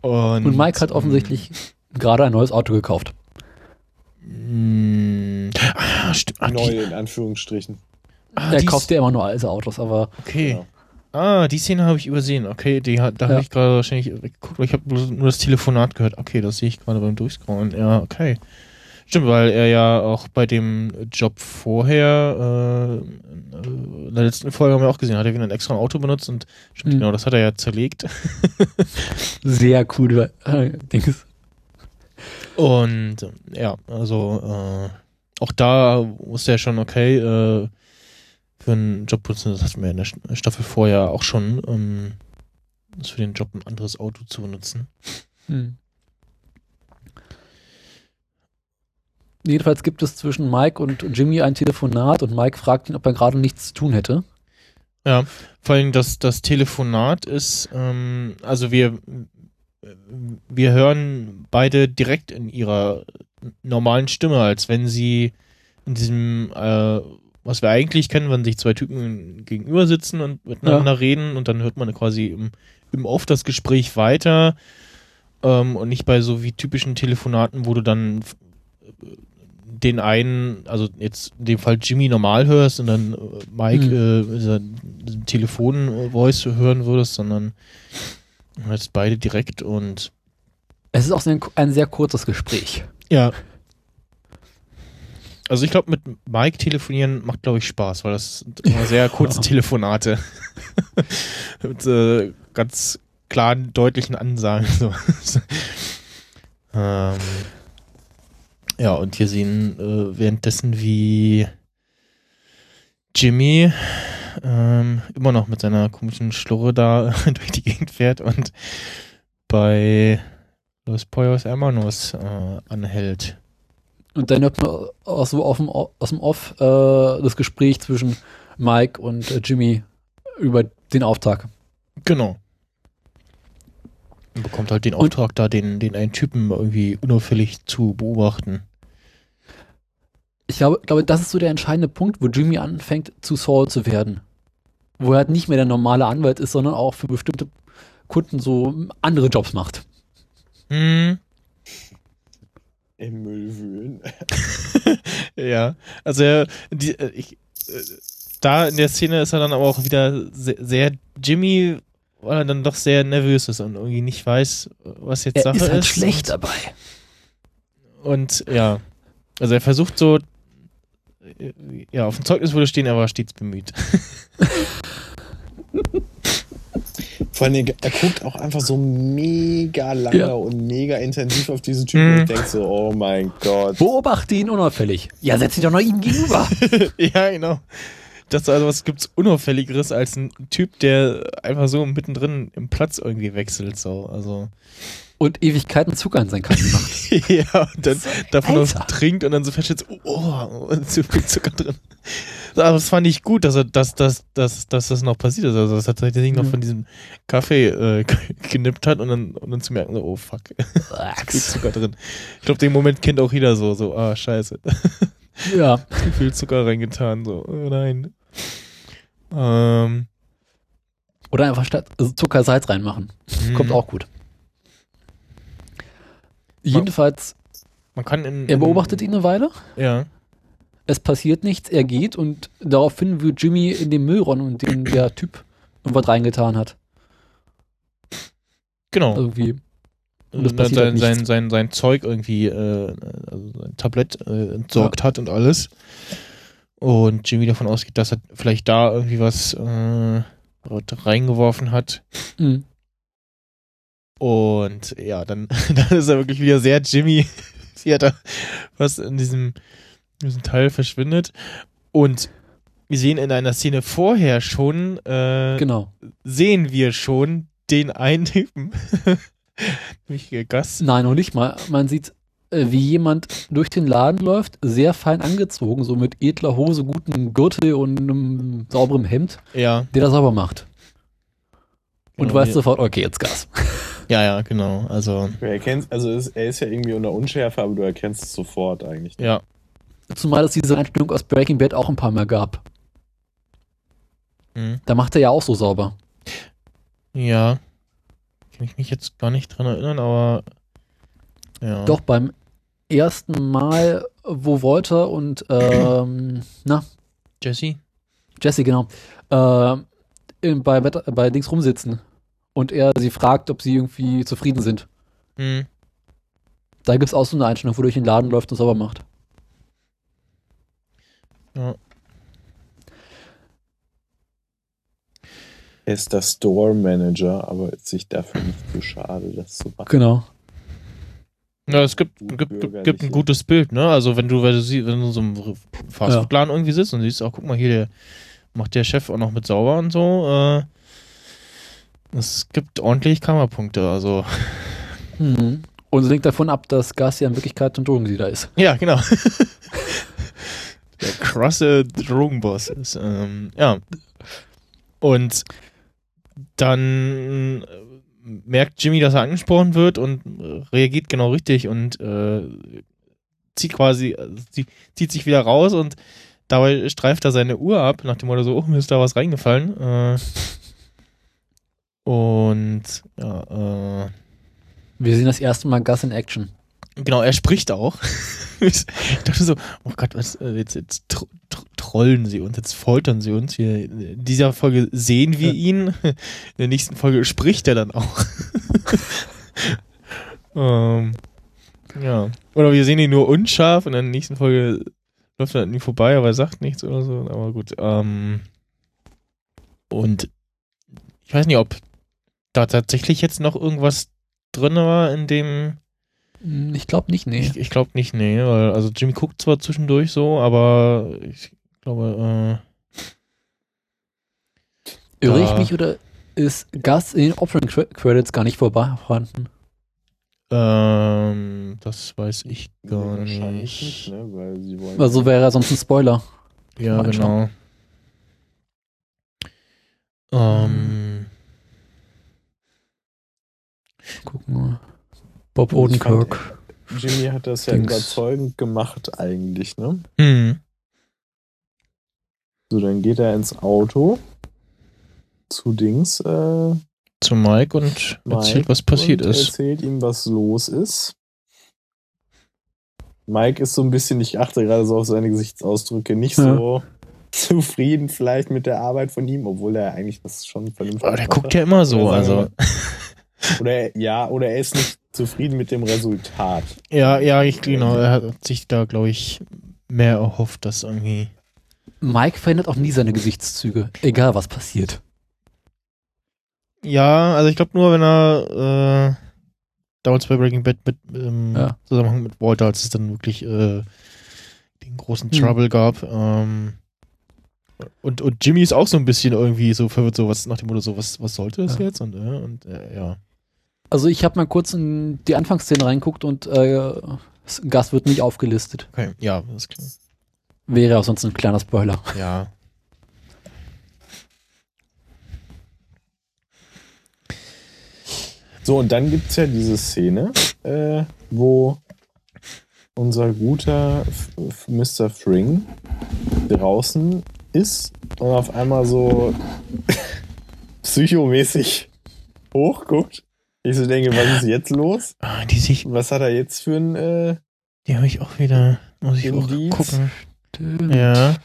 und, Und Mike hat offensichtlich gerade ein neues Auto gekauft. ähm, ah, stimmt. Ah, Neu in Anführungsstrichen. Ah, er kauft ja immer nur alte Autos, aber Okay. Genau. Ah, die Szene habe ich übersehen. Okay, die hat, da Ja. habe ich gerade wahrscheinlich weggeguckt, weil ich habe nur das Telefonat gehört. Okay, das sehe ich gerade beim Durchscrollen. Ja, okay. Stimmt, weil er ja auch bei dem Job vorher, äh, in der letzten Folge haben wir auch gesehen, hat er wieder ein extra Auto benutzt und stimmt, Mhm. genau, das hat er ja zerlegt. sehr coole äh, Dings. Und äh, ja, also äh, auch da wusste er schon, okay, äh, für einen Job benutzen, das hatten wir in der Sch- Staffel vorher auch schon, ähm, für den Job ein anderes Auto zu benutzen. Hm. Jedenfalls gibt es zwischen Mike und Jimmy ein Telefonat und Mike fragt ihn, ob er gerade nichts zu tun hätte. Ja, vor allem das, das Telefonat ist, ähm, also wir, wir hören beide direkt in ihrer normalen Stimme, als wenn sie in diesem, äh, was wir eigentlich kennen, wenn sich zwei Typen gegenüber sitzen und miteinander reden und dann hört man quasi im, im Off das Gespräch weiter ähm, und nicht bei so wie typischen Telefonaten, wo du dann f- den einen, also jetzt in dem Fall Jimmy normal hörst und dann äh, Mike äh, dieser, diesem Telefon-Voice hören würdest, sondern jetzt beide direkt und Es ist auch ein, ein sehr kurzes Gespräch. ja. Also ich glaube, mit Mike telefonieren macht, glaube ich, Spaß, weil das sind immer sehr kurze Telefonate. mit äh, ganz klaren, deutlichen Ansagen. So. ähm, ja, und wir sehen äh, währenddessen, wie Jimmy ähm, immer noch mit seiner komischen Schlurre da durch die Gegend fährt und bei Los Pollos Hermanos äh, anhält. Und dann hört man auch so auf dem, aus dem Off äh, das Gespräch zwischen Mike und äh, Jimmy über den Auftrag. Genau. Und bekommt halt den Und- Auftrag, da den, den einen Typen irgendwie unauffällig zu beobachten. Ich glaube, glaube, das ist so der entscheidende Punkt, wo Jimmy anfängt zu Saul zu werden. Wo er halt nicht mehr der normale Anwalt ist, sondern auch für bestimmte Kunden so andere Jobs macht. Hm. Im Müll wühlen. Ja, also er, die, äh, ich, äh, da in der Szene ist er dann aber auch wieder sehr, sehr Jimmy, weil er dann doch sehr nervös ist und irgendwie nicht weiß, was jetzt Er Sache ist halt ist. schlecht dabei. Und ja, also er versucht so, äh, ja, auf dem Zeugnis würde stehen, er war stets bemüht. Vor allem, er guckt auch einfach so mega lange Ja. und mega intensiv auf diesen Typen Mhm. und denkt so, oh mein Gott. Beobachte ihn unauffällig. Ja, setz dich doch noch ihm gegenüber. ja, genau. Das also was gibt's unauffälligeres als ein Typ, der einfach so mittendrin im Platz irgendwie wechselt, so, also. Und Ewigkeiten Zucker in seinen Kaffee macht. ja, und dann davon noch Alter. trinkt und dann so feststellt, oh, oh, zu viel Zucker drin. Aber das fand ich gut, dass, er, dass, dass, dass, dass das noch passiert ist. Also, dass er tatsächlich noch Mhm. von diesem Kaffee äh, genippt hat und dann, und dann zu merken, so, oh fuck, viel Relax. Zucker drin. Ich glaube, den Moment kennt auch jeder so, so, ah, scheiße, Ja. zu viel Zucker reingetan, so, oh nein. Ähm, Oder einfach statt also Zucker Salz reinmachen. Kommt mh. auch gut. Jedenfalls, Man kann in. er beobachtet ihn eine Weile. Ja. Es passiert nichts, er geht und daraufhin wird Jimmy in den Müllron und den der Typ irgendwas reingetan hat. Genau. Irgendwie. Und Und passiert sein, halt sein, sein, sein Zeug irgendwie, äh, also sein Tablett äh, entsorgt hat und alles. Und Jimmy davon ausgeht, dass er vielleicht da irgendwie was äh, reingeworfen hat. Mhm. Und ja, dann, dann ist er wirklich wieder sehr Jimmy, wie er da was in diesem, in diesem Teil verschwindet. Und wir sehen in einer Szene vorher schon, äh, Genau. sehen wir schon den einen Typen. Nämlich Gus. Nein, noch nicht mal. Man sieht, äh, wie jemand durch den Laden läuft, sehr fein angezogen, so mit edler Hose, gutem Gürtel und einem sauberen Hemd, Ja, der das sauber macht. Und Genau, du weißt ja. sofort, okay, jetzt Gas. Ja, ja, genau. Also, Du erkennst, also es, er ist ja irgendwie unter Unschärfe, aber du erkennst es sofort eigentlich. ja. Zumal es diese Einstellung aus Breaking Bad auch ein paar Mal gab. Hm. Da macht er ja auch so sauber. Ja. Kann ich mich jetzt gar nicht dran erinnern, aber. Ja. Doch beim ersten Mal, wo Walter und ähm, na, Jesse? Jesse, genau, äh, bei, bei Dings rumsitzen und er sie fragt, ob sie irgendwie zufrieden sind. Hm. Da gibt es auch so eine Einstellung, wo durch den Laden läuft und sauber macht. Ja. Er ist der Store Manager, aber ist sich dafür nicht zu schade, das zu machen. Genau. Ja, es gibt, gibt, gibt, ein gutes Bild, ne? Also wenn du, wenn du, sie, wenn du in so einem Fastfood-Laden irgendwie sitzt und siehst, auch guck mal hier, der macht der Chef auch noch mit sauber und so, äh, es gibt ordentlich Kammerpunkte, also. Mhm. Und es hängt davon ab, dass Gas ja in Wirklichkeit ein Drogendealer ist. Ja, genau. der krasse Drogenboss ist, ähm, ja. Und dann äh, merkt Jimmy, dass er angesprochen wird und äh, reagiert genau richtig und äh, zieht quasi, äh, zieht, zieht sich wieder raus und dabei streift er seine Uhr ab, nach dem Motto so, oh, mir ist da was reingefallen. Äh, und ja, äh, Wir sehen das erste Mal Gas in Action. Genau, er spricht auch. ich dachte so, oh Gott, was, äh, jetzt, jetzt tr tr trollen sie uns, jetzt foltern sie uns. Wir, in dieser Folge sehen wir ihn, in der nächsten Folge spricht er dann auch. ähm, ja. Oder wir sehen ihn nur unscharf und in der nächsten Folge läuft er an ihm vorbei, aber er sagt nichts oder so. Aber gut. Ähm, und ich weiß nicht, ob da tatsächlich jetzt noch irgendwas drin war in dem Hm, Ich glaube nicht, nee. ich, ich glaube nicht, nee. Weil, also Jimmy guckt zwar zwischendurch so, aber ich glaube, Irre ich mich oder ist Gas in den Opening Cre- Credits gar nicht vorbei vorhanden? äh, ähm, das weiß ich gar Wahrscheinlich nicht. nicht, ne? Weil sie wollen. Also wäre er sonst ein Spoiler. Ja, genau. Ähm, Gucken wir. Bob ich fand- Odenkirk. Jimmy hat das ja Dings. überzeugend gemacht, eigentlich, ne? hm, So, dann geht er ins Auto zu Dings, äh, zu Mike und Mike erzählt, was passiert und ist. Erzählt ihm, was los ist. Mike ist so ein bisschen, ich achte gerade so auf seine Gesichtsausdrücke, nicht Ja. so zufrieden vielleicht mit der Arbeit von ihm, obwohl er eigentlich das schon vernünftig Aber der macht. guckt ja immer so, also. Oder er, ja, oder er ist nicht zufrieden mit dem Resultat. Ja, ja, ich genau, er hat sich da, glaube ich, mehr erhofft, dass irgendwie. Mike verändert auch nie seine Gesichtszüge, egal was passiert. Ja, also ich glaube nur, wenn er äh, damals bei Breaking Bad mit ähm, Ja. Zusammenhang mit Walter, als es dann wirklich äh, den großen Hm. Trouble gab. Ähm, und, und Jimmy ist auch so ein bisschen irgendwie so verwirrt, so was nach dem Motto, so was, was sollte das Ja. jetzt? Und, äh, und äh, ja. Also ich habe mal kurz in die Anfangsszene reinguckt und äh, Gas wird nicht aufgelistet. Okay, ja, das ist klar. Wäre auch sonst ein kleiner Spoiler. Ja. So, und dann gibt es ja diese Szene, äh, wo unser guter F F Mr. Fring draußen ist und auf einmal so psychomäßig hochguckt. Ich so denke, was ist jetzt los? Ah, die sich, Was hat er jetzt für ein äh, die habe ich auch wieder, muss ich auch Indiz? gucken. Ja.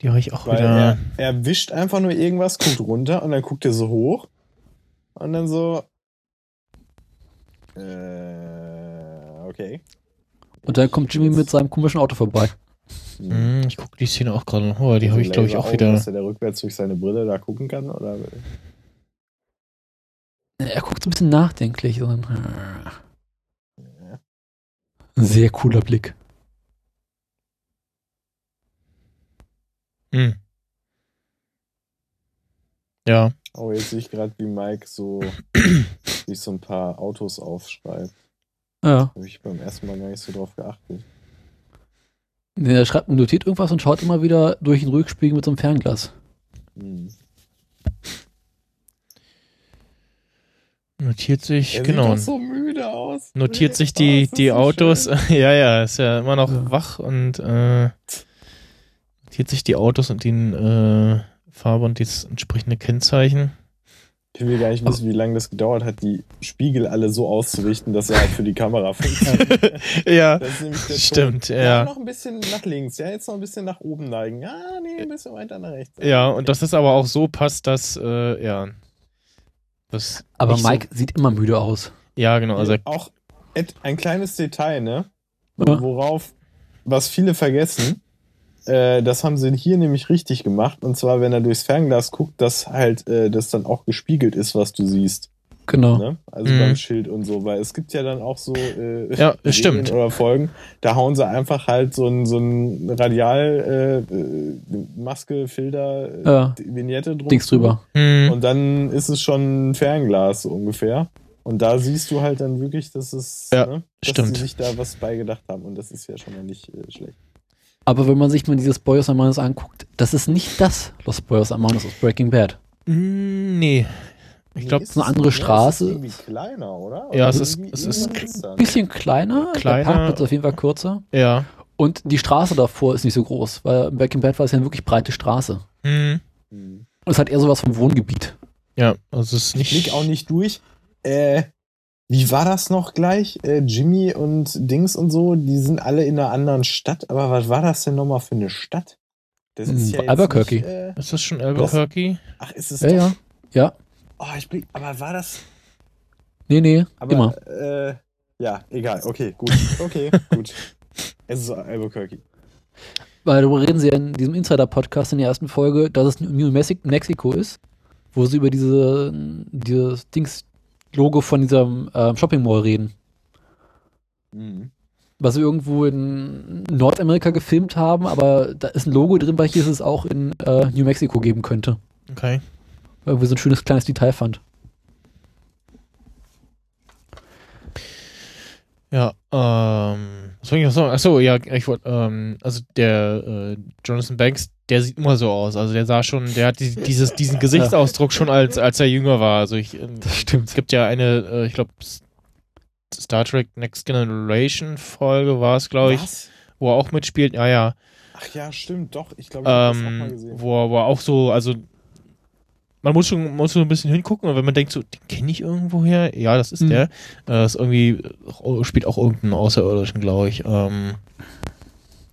Die habe ich auch Weil wieder. er, er wischt einfach nur irgendwas, guckt runter und dann guckt er so hoch und dann so. Äh, okay. Und dann kommt Jimmy mit seinem komischen Auto vorbei. Hm. Hm, ich gucke die Szene auch gerade noch, aber die Also habe ich, glaube ich, auch wieder. Dass er da rückwärts durch seine Brille da gucken kann? Oder? Er guckt so ein bisschen nachdenklich. So ein, sehr cooler Blick. Hm. Ja, Oh, jetzt sehe ich gerade, wie Mike so sich so ein paar Autos aufschreibt. Ja. Habe ich beim ersten Mal gar nicht so drauf geachtet. Er schreibt, notiert irgendwas und schaut immer wieder durch den Rückspiegel mit so einem Fernglas. Hm. notiert sich, Er genau. sieht so müde aus. Notiert sich Oh, die, das die so Autos. schön. ja, ja, ist ja immer noch Ja. wach und äh, notiert sich die Autos und den äh, Farbe und das entsprechende Kennzeichen. Ich will gar nicht wissen, wie lange das gedauert hat, die Spiegel alle so auszurichten, dass er halt für die Kamera funktioniert. ja, Stimmt, Ton. ja. Noch ein bisschen nach links, ja, jetzt noch ein bisschen nach oben neigen. Ja, nee, ein bisschen weiter nach rechts. ja, und dass das aber auch so passt, dass, äh, ja. Das Aber Mike sieht immer müde aus. So, ja, genau. Also, auch ein kleines Detail, ne? Ja. Worauf, was viele vergessen, äh, das haben sie hier nämlich richtig gemacht. Und zwar, wenn er durchs Fernglas guckt, dass halt äh, das dann auch gespiegelt ist, was du siehst. Genau. Ne? Also Mhm. beim Schild und so, weil es gibt ja dann auch so äh, Ja, stimmt. oder Folgen, da hauen sie einfach halt so ein, so ein Radial äh, Maske, Filter, äh, Ja. Vignette drum. Dings drüber. hm, Und dann ist es schon ein Fernglas so ungefähr. Und da siehst du halt dann wirklich, dass es, Ja, ne, dass stimmt. sie sich da was beigedacht haben. Und das ist ja schon mal nicht äh, schlecht. Aber wenn man sich mal dieses Boyos Hermanos anguckt, das ist nicht das Los Boyos Hermanos aus Breaking Bad. mm, nee. Ich glaube, ist eine es andere ne? Straße. Es ist irgendwie kleiner, oder? Ja, es ist- irgendwie- es ist da. Bisschen kleiner, Kleiner. der Parkplatz auf jeden Fall kürzer. ja. Und die Straße davor ist nicht so groß, weil in Breaking Bad war es ja eine wirklich breite Straße. Hm, Hm. Und es hat eher sowas vom Wohngebiet. ja, also es ist Ich nicht. blick auch nicht durch. Äh, wie war das noch gleich? Äh, Jimmy und Dings und so, die sind alle in einer anderen Stadt. Aber was war das denn nochmal für eine Stadt? Das Hm, jetzt Albuquerque. Nicht, äh, Ist das schon Albuquerque? ach, ist es Ja, doch? ja. Ja. Oh, ich blick, aber war das? Nee, nee, Aber, immer. Äh, ja, egal. Okay, gut. Okay, gut. Es ist Albuquerque. Weil darüber reden sie ja in diesem Insider-Podcast in der ersten Folge, dass es New Mexi- Mexico ist, wo sie über diese, dieses Dings-Logo von diesem ähm, Shopping Mall reden. Mhm. Was sie irgendwo in Nordamerika gefilmt haben, aber da ist ein Logo drin, weil hier es auch in äh, New Mexico geben könnte. Okay. Weil wir so ein schönes kleines Detail fand. Ja, ähm, was soll ich noch sagen? Achso, ja, ich wollte, ähm, also der äh, Jonathan Banks, der sieht immer so aus. Also der sah schon, der hat die, dieses, diesen Gesichtsausdruck schon als, als er jünger war. Also ich, ähm, stimmt. es gibt ja eine, äh, ich glaube, Star Trek Next Generation Folge war es, glaube ich, wo er auch mitspielt. Ja, ja. Ach ja, stimmt, doch. Ich glaube, ich habe das auch mal Ähm, gesehen. wo er wo er auch so, also man muss schon, muss so ein bisschen hingucken und wenn man denkt, so, den kenne ich irgendwo her, ja, das ist Mhm. der. Äh, das ist irgendwie, äh, spielt auch irgendeinen Außerirdischen, glaube ich. Ähm,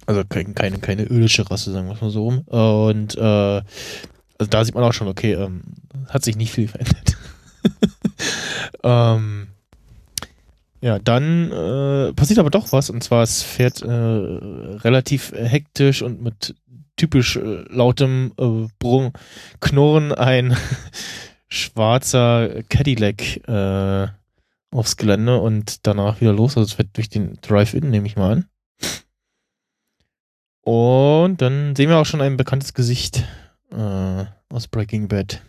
also kein, keine, keine irdische Rasse, sagen wir es mal so rum. Und äh, also da sieht man auch schon, okay, ähm, hat sich nicht viel verändert. ähm, ja, dann äh, passiert aber doch was und zwar es fährt äh, relativ hektisch und mit typisch äh, lautem äh, Brumm, Knurren ein schwarzer Cadillac äh, aufs Gelände und danach wieder los. Also es wird durch den Drive-In, nehme ich mal an. Und dann sehen wir auch schon ein bekanntes Gesicht äh, aus Breaking Bad.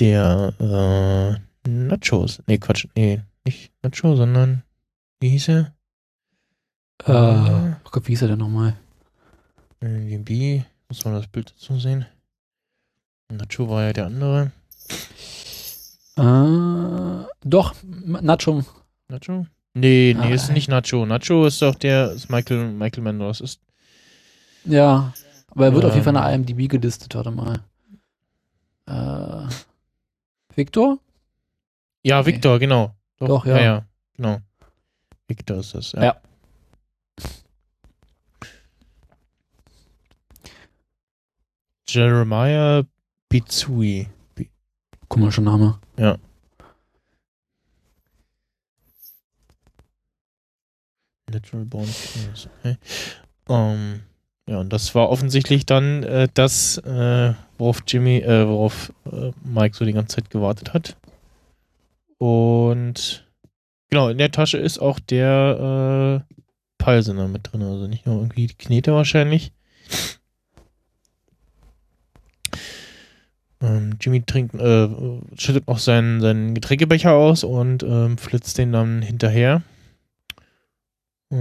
Der äh, Nachos. Nee, Quatsch. Nee, nicht Nacho, sondern wie hieß er? Äh, oh Gott, wie hieß er denn nochmal? IMDb, muss man das Bild dazu sehen. Nacho war ja der andere. Äh, doch, Nacho. Nacho? Nee, nee, Ah, ist nicht Nacho. Nacho ist doch der, ist Michael, Michael Mendoza. Ist, Ja, aber er wird auf jeden Fall Ähm. in der IMDb gelistet, warte mal. Äh, Victor? ja, Nee. Victor, genau. Doch, ja. Ja, ja, genau. Victor ist das, ja. Ja. Jeremiah Bizui. Komischer Name. Natural Born Killers, okay. Ähm, ja, und das war offensichtlich dann äh, das, äh, worauf Jimmy, äh, worauf äh, Mike so die ganze Zeit gewartet hat. Und genau, in der Tasche ist auch der äh, Peilsender mit drin, also nicht nur irgendwie die Knete wahrscheinlich. Ähm, Jimmy trinkt, äh, schüttet noch seinen, seinen Getränkebecher aus und ähm, flitzt den dann hinterher.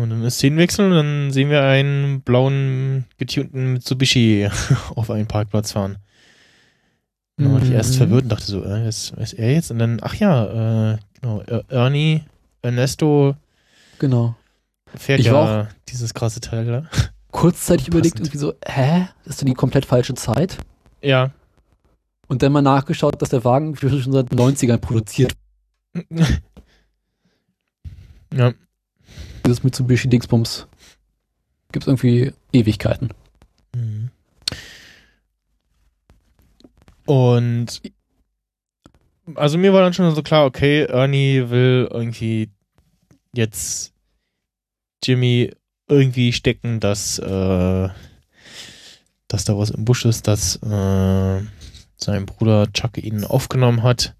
Und dann ist Szenenwechsel und dann sehen wir einen blauen, getunten Mitsubishi auf einen Parkplatz fahren. Da war ich erst Mhm. verwirrt und dachte so, äh, ist, ist er jetzt? Und dann, ach ja, äh, genau, Er- Ernie, Ernesto Genau. fährt Ich ja dieses krasse Teil da. Kurzzeitig überlegt irgendwie so, hä? Das ist denn die komplett falsche Zeit? Ja. Und dann mal nachgeschaut, dass der Wagen schon seit den 90ern produziert. ja. Dieses Mitsubishi Dingsbums. Gibt es irgendwie Ewigkeiten. Mhm. Und also mir war dann schon so klar, okay, Ernie will irgendwie jetzt Jimmy irgendwie stecken, dass, äh, dass da was im Busch ist, dass äh, sein Bruder Chuck ihn aufgenommen hat.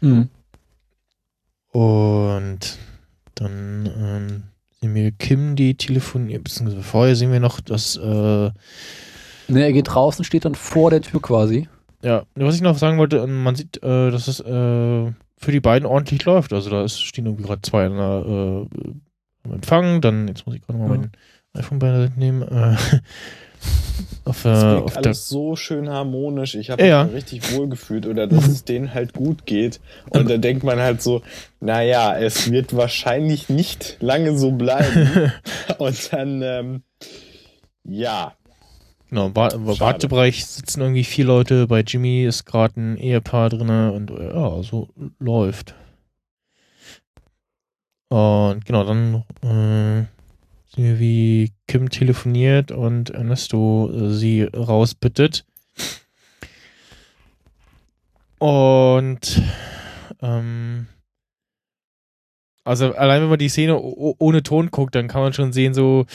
Mhm. Und dann ähm, sehen wir Kim, die telefoniert, beziehungsweise vorher sehen wir noch, dass äh, Ne, er geht raus und steht dann vor der Tür quasi. Ja, was ich noch sagen wollte, ähm, man sieht, äh, dass es äh, für die beiden ordentlich läuft. Also da ist, stehen irgendwie gerade zwei an der, äh, am Empfang, dann, jetzt muss ich gerade mal Ja. mein iPhone beiseite nehmen. Auf, äh, klingt auf der, alles so schön harmonisch. Ich habe Ja. mich richtig wohl gefühlt oder dass es denen halt gut geht. Und da denkt man halt so, naja, es wird wahrscheinlich nicht lange so bleiben. Und dann, ähm, ja, genau, im im. Wartebereich sitzen irgendwie vier Leute, bei Jimmy ist gerade ein Ehepaar drinne und äh, ja, so läuft. Und genau, dann äh, sehen wir, wie Kim telefoniert und Ernesto äh, sie rausbittet. Und ähm, also allein wenn man die Szene ohne Ton guckt, dann kann man schon sehen, so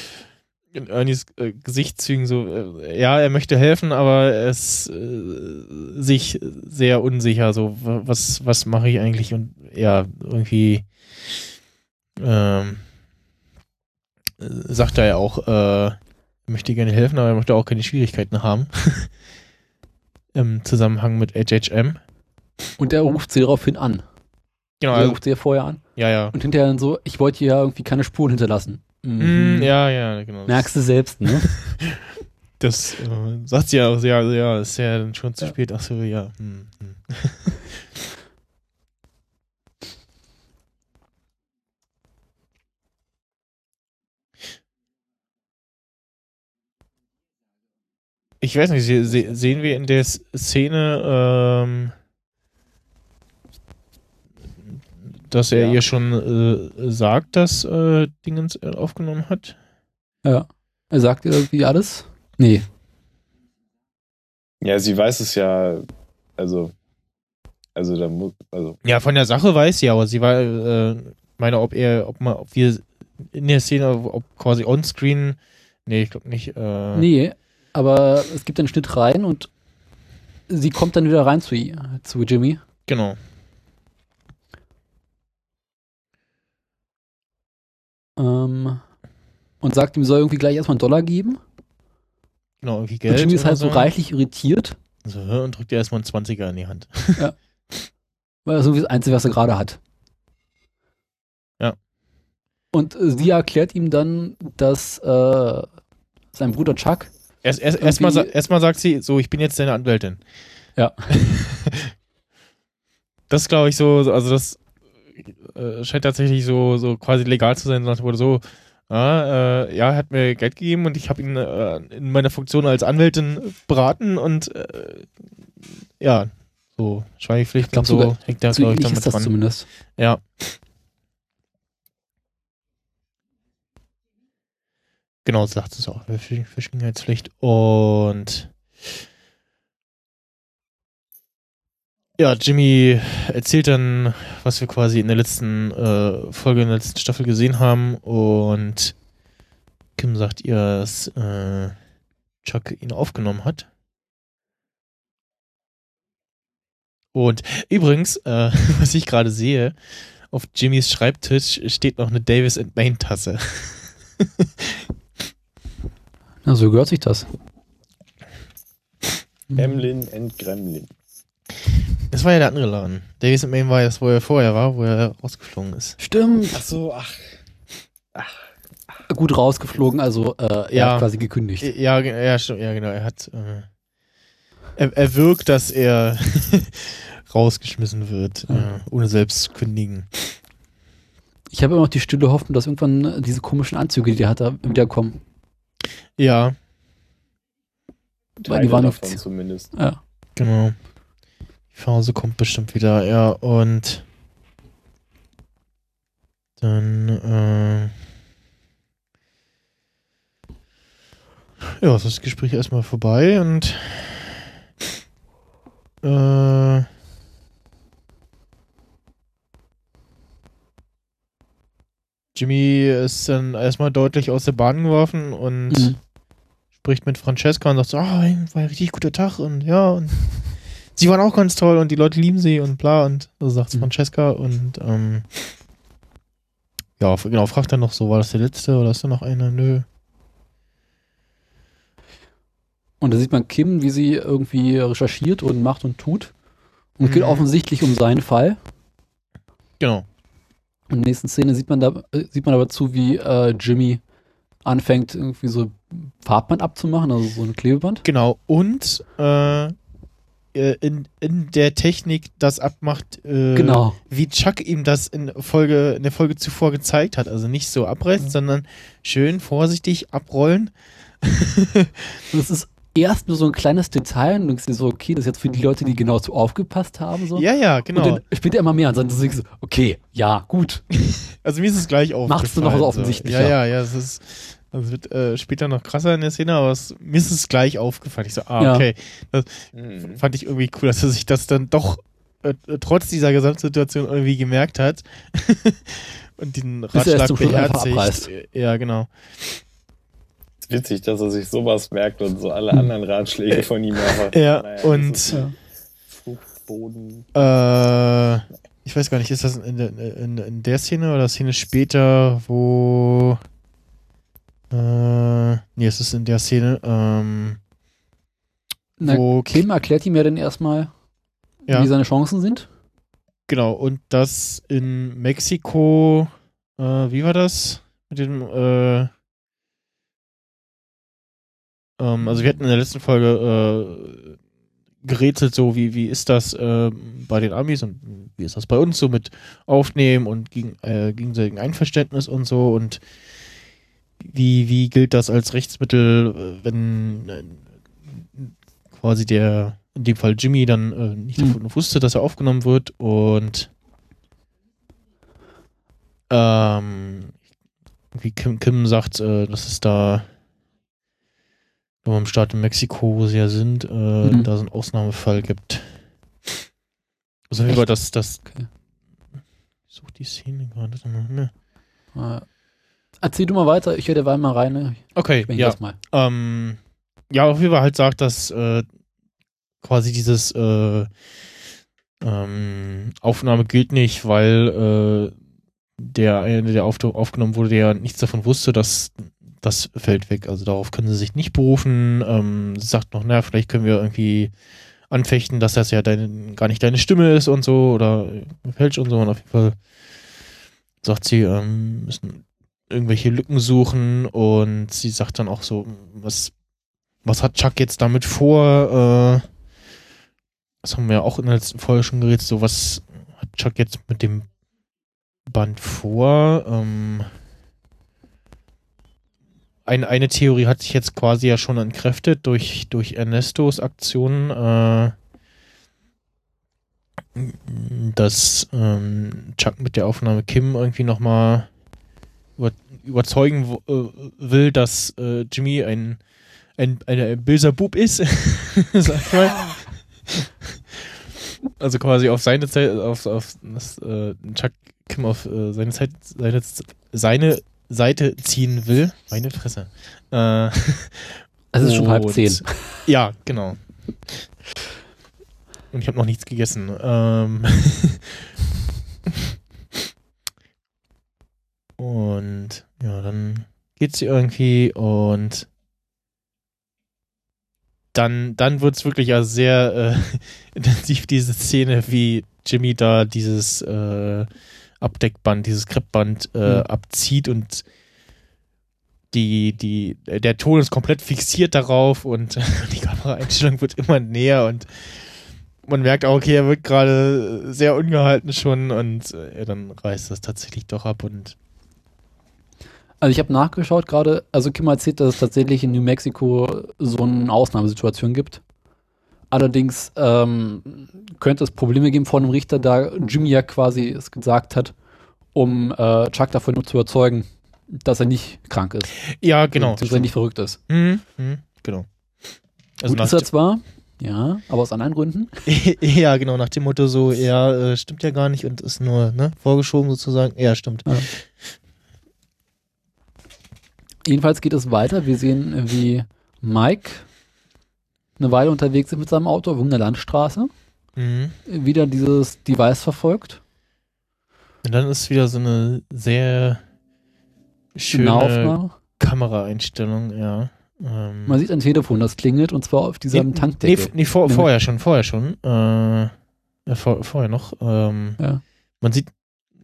in Ernies äh, Gesichtszügen so, äh, ja, er möchte helfen, aber er ist äh, sich sehr unsicher, so, wa- was, was mache ich eigentlich? Und ja, irgendwie ähm, äh, sagt er ja auch, äh, möchte gerne helfen, aber er möchte auch keine Schwierigkeiten haben. Im Zusammenhang mit HHM. Und er ruft sie daraufhin an. Genau, er also, ruft sie ja vorher an. ja, ja. Und hinterher dann so, ich wollte hier ja irgendwie keine Spuren hinterlassen. Mhm. Mm, ja, ja, genau. Merkst du selbst, ne? Das äh, sagt sie ja auch, ja, ja, ist ja dann schon zu Ja. spät. Ach so, ja. Hm, hm. Ich weiß nicht, se se sehen wir in der Szene, ähm, dass er Ja. ihr schon äh, sagt, dass äh, Dingens äh, aufgenommen hat? ja. Er sagt ihr irgendwie alles? Nee. ja, sie weiß es ja, also, also da muss, also, Ja, von der Sache weiß sie, aber sie war, äh, meine, ob er, ob man, ob wir in der Szene, ob quasi onscreen, nee, ich glaube nicht. Äh, Nee, aber es gibt einen Schnitt rein und sie kommt dann wieder rein zu, zu Jimmy. Genau. Ähm, und sagt ihm, soll irgendwie gleich erstmal einen Dollar geben. Genau, irgendwie Und Geld. Jimmy ist halt so reichlich irritiert, So, und drückt ihr erstmal einen 20er in die Hand. weil das irgendwie das Einzige, was er gerade hat. Ja. Und äh, sie erklärt ihm dann, dass äh, sein Bruder Chuck Erst, erst, erstmal, erstmal sagt sie, so, ich bin jetzt deine Anwältin. Ja. das glaube ich so, so- also das äh, scheint tatsächlich so, so quasi legal zu sein, Motto so, ah, äh, ja, er hat mir Geld gegeben und ich habe ihn äh, in meiner Funktion als Anwältin beraten und äh, ja, so Schweigepflicht und so sogar, hängt da, glaube ich, damit dran. zumindest. Ja. Genau, sagt es auch. Versch- Verschwiegenheitspflicht. Und Ja, Jimmy erzählt dann, was wir quasi in der letzten äh, Folge, in der letzten Staffel gesehen haben und Kim sagt ihr, dass äh, Chuck ihn aufgenommen hat. Und übrigens, äh, was ich gerade sehe, auf Jimmys Schreibtisch steht noch eine Davis Main Tasse. Na, so gehört sich das. Gremlin and Gremlin. Das war ja der andere Laden. Davis and Main war das, wo er vorher war, wo er rausgeflogen ist. Stimmt. Ach so, ach. Gut rausgeflogen, also äh, er Ja. hat quasi gekündigt. Ja, ge- ja, stimmt, ja, genau. Er hat, äh, er, er wirkt, dass er rausgeschmissen wird, Ja. äh, ohne selbst zu kündigen. Ich habe immer noch die stille Hoffnung, dass irgendwann äh, diese komischen Anzüge, die der hat, da wieder kommen. Ja, Weil die waren davon zumindest. Ja. genau. Die Phase kommt bestimmt wieder, ja, und dann, äh, ja, ist das Gespräch erstmal vorbei und äh, Jimmy ist dann erstmal deutlich aus der Bahn geworfen und Mhm. Spricht mit Francesca und sagt so, ah, war ein richtig guter Tag und ja, und sie waren auch ganz toll und die Leute lieben sie und bla und so sagt Mhm. Francesca und ähm, ja, genau, fragt dann noch so, war das der letzte oder ist da noch einer? Nö. Und da sieht man Kim, wie sie irgendwie recherchiert und macht und tut. Und es geht Mhm. offensichtlich um seinen Fall. Genau. In der nächsten Szene sieht man da äh, sieht man aber zu, wie äh, Jimmy anfängt, irgendwie so Farbband abzumachen, also so ein Klebeband. Genau. Und äh, äh, in, in der Technik das abmacht, äh, Genau. wie Chuck ihm das in Folge, in der Folge zuvor gezeigt hat. Also nicht so abreißen, sondern schön vorsichtig abrollen. Es ist erst nur so ein kleines Detail und du denkst dir so, okay, das ist jetzt für die Leute, die genau zu aufgepasst haben. So. Ja, ja, genau. Und dann später immer mehr und dann denkst du, okay, ja, gut. Also mir ist es gleich aufgefallen. Macht's nur noch so offensichtlicher. Ja, ja, ja. Es ist, es wird äh, später noch krasser in der Szene, aber es, mir ist es gleich aufgefallen. Ich so, ah, Ja. okay. Mhm. Fand ich irgendwie cool, dass er sich das dann doch äh, äh, trotz dieser Gesamtsituation irgendwie gemerkt hat. Und den Ratschlag beherzigt. abreißt. Ja, genau. Ist witzig, dass er sich sowas merkt und so alle Hm. anderen Ratschläge von ihm einfach. Ja, Naja, und- das Ja. Fruchtboden. Äh, ich weiß gar nicht, ist das in der, in, in der Szene oder Szene später, wo. Äh, nee, es ist in der Szene, ähm, Na, wo Kim erklärt ihm ja dann erstmal, Ja. wie seine Chancen sind. Genau, und das in Mexiko, äh, wie war das? Mit dem, äh, ähm, also wir hatten in der letzten Folge äh, gerätselt, so wie, wie ist das äh, bei den Amis und wie ist das bei uns so mit Aufnehmen und gegen, äh, gegenseitigen Einverständnis und so und wie, wie gilt das als Rechtsmittel, äh, wenn äh, quasi der, in dem Fall Jimmy, dann äh, nicht Hm. davon wusste, dass er aufgenommen wird und ähm, wie Kim, Kim sagt, äh, dass es da im Staat in Mexiko, wo sie ja sind, äh, Mhm. da so einen Ausnahmefall gibt. Also über das, das Okay. ich such die Szene gerade noch, ne? Äh, erzähl du mal weiter, ich höre derweil mal rein. ne? Okay, Ich ja. mal. Ähm, ja, auf jeden Fall halt sagt, dass äh, quasi dieses äh, ähm, Aufnahme gilt nicht, weil äh, der eine, der auf, aufgenommen wurde, der nichts davon wusste, dass das fällt weg. Also darauf können sie sich nicht berufen. Ähm, sie sagt noch, na, vielleicht können wir irgendwie anfechten, dass das ja deine, gar nicht deine Stimme ist und so oder fälsch und so. Und auf jeden Fall sagt sie, ähm, müssen irgendwelche Lücken suchen und sie sagt dann auch so, was, was hat Chuck jetzt damit vor? Äh, das haben wir ja auch in der letzten Folge schon geredet, so was hat Chuck jetzt mit dem Band vor? Ähm, ein, eine Theorie hat sich jetzt quasi ja schon entkräftet durch, durch Ernestos Aktion, äh, dass ähm, Chuck mit der Aufnahme Kim irgendwie nochmal überzeugen äh, will, dass äh, Jimmy ein, ein, ein, ein böser Bub ist. Sag ich mal. Also quasi auf seine Zeit, auf, auf das, äh, Chuck Kim auf äh, seine, Zeit, seine, seine Seite ziehen will. Meine Fresse. Äh, Es ist schon halb zehn. Ja, genau. Und ich habe noch nichts gegessen. Ähm und ja, dann geht's ihr irgendwie und dann, dann wird's wirklich ja sehr äh, intensiv, diese Szene, wie Jimmy da dieses äh, Abdeckband, dieses Kreppband äh, Mhm. abzieht und die, die, der Ton ist komplett fixiert darauf und die Kameraeinstellung wird immer näher und man merkt auch, okay, er wird gerade sehr ungehalten schon und äh, dann reißt das tatsächlich doch ab und Also ich habe nachgeschaut gerade, also Kim erzählt, dass es tatsächlich in New Mexico so eine Ausnahmesituation gibt. Allerdings ähm, könnte es Probleme geben vor einem Richter, da Jimmy ja quasi es gesagt hat, um äh, Chuck davon nur zu überzeugen, dass er nicht krank ist. ja, genau. Dass er nicht verrückt ist. Mhm, mhm, genau. Also Gut ist er zwar, ja, aber aus anderen Gründen. ja, genau, nach dem Motto so, ja, äh, stimmt ja gar nicht und ist nur ne, vorgeschoben sozusagen. Ja, stimmt. Ja. Jedenfalls geht es weiter. Wir sehen, äh, wie Mike eine Weile unterwegs ist mit seinem Auto auf irgendeiner Landstraße. Mhm. Wieder dieses Device verfolgt. Und dann ist wieder so eine sehr schöne. Kameraeinstellung, ja. Ähm, Man sieht ein Telefon, das klingelt und zwar auf diesem nee, Tankdeckel. Nee, nee vor, Nee, vorher schon, vorher schon. Äh, ja, vor, vorher noch. Ähm, Ja. Man sieht,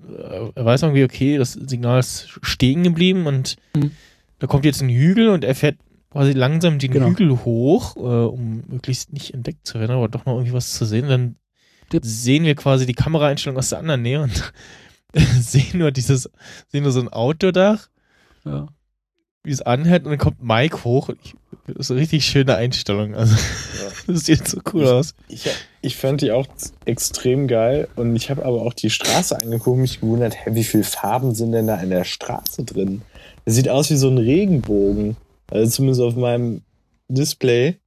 äh, er weiß irgendwie, okay, das Signal ist stehen geblieben und Mhm. Da kommt jetzt ein Hügel und er fährt quasi langsam den Genau. Hügel hoch, äh, um möglichst nicht entdeckt zu werden, aber doch noch irgendwie was zu sehen. Dann Tipp. sehen wir quasi die Kameraeinstellung aus der anderen Nähe und sehen nur dieses, sehen nur so ein Autodach Ja. wie es anhält und dann kommt Mike hoch und ich, das ist eine richtig schöne Einstellung. Also das sieht so cool aus. Ich, ich fand die auch extrem geil und ich habe aber auch die Straße angeguckt und mich gewundert, hä, wie viele Farben sind denn da in der Straße drin? Das sieht aus wie so ein Regenbogen. Also zumindest auf meinem Display.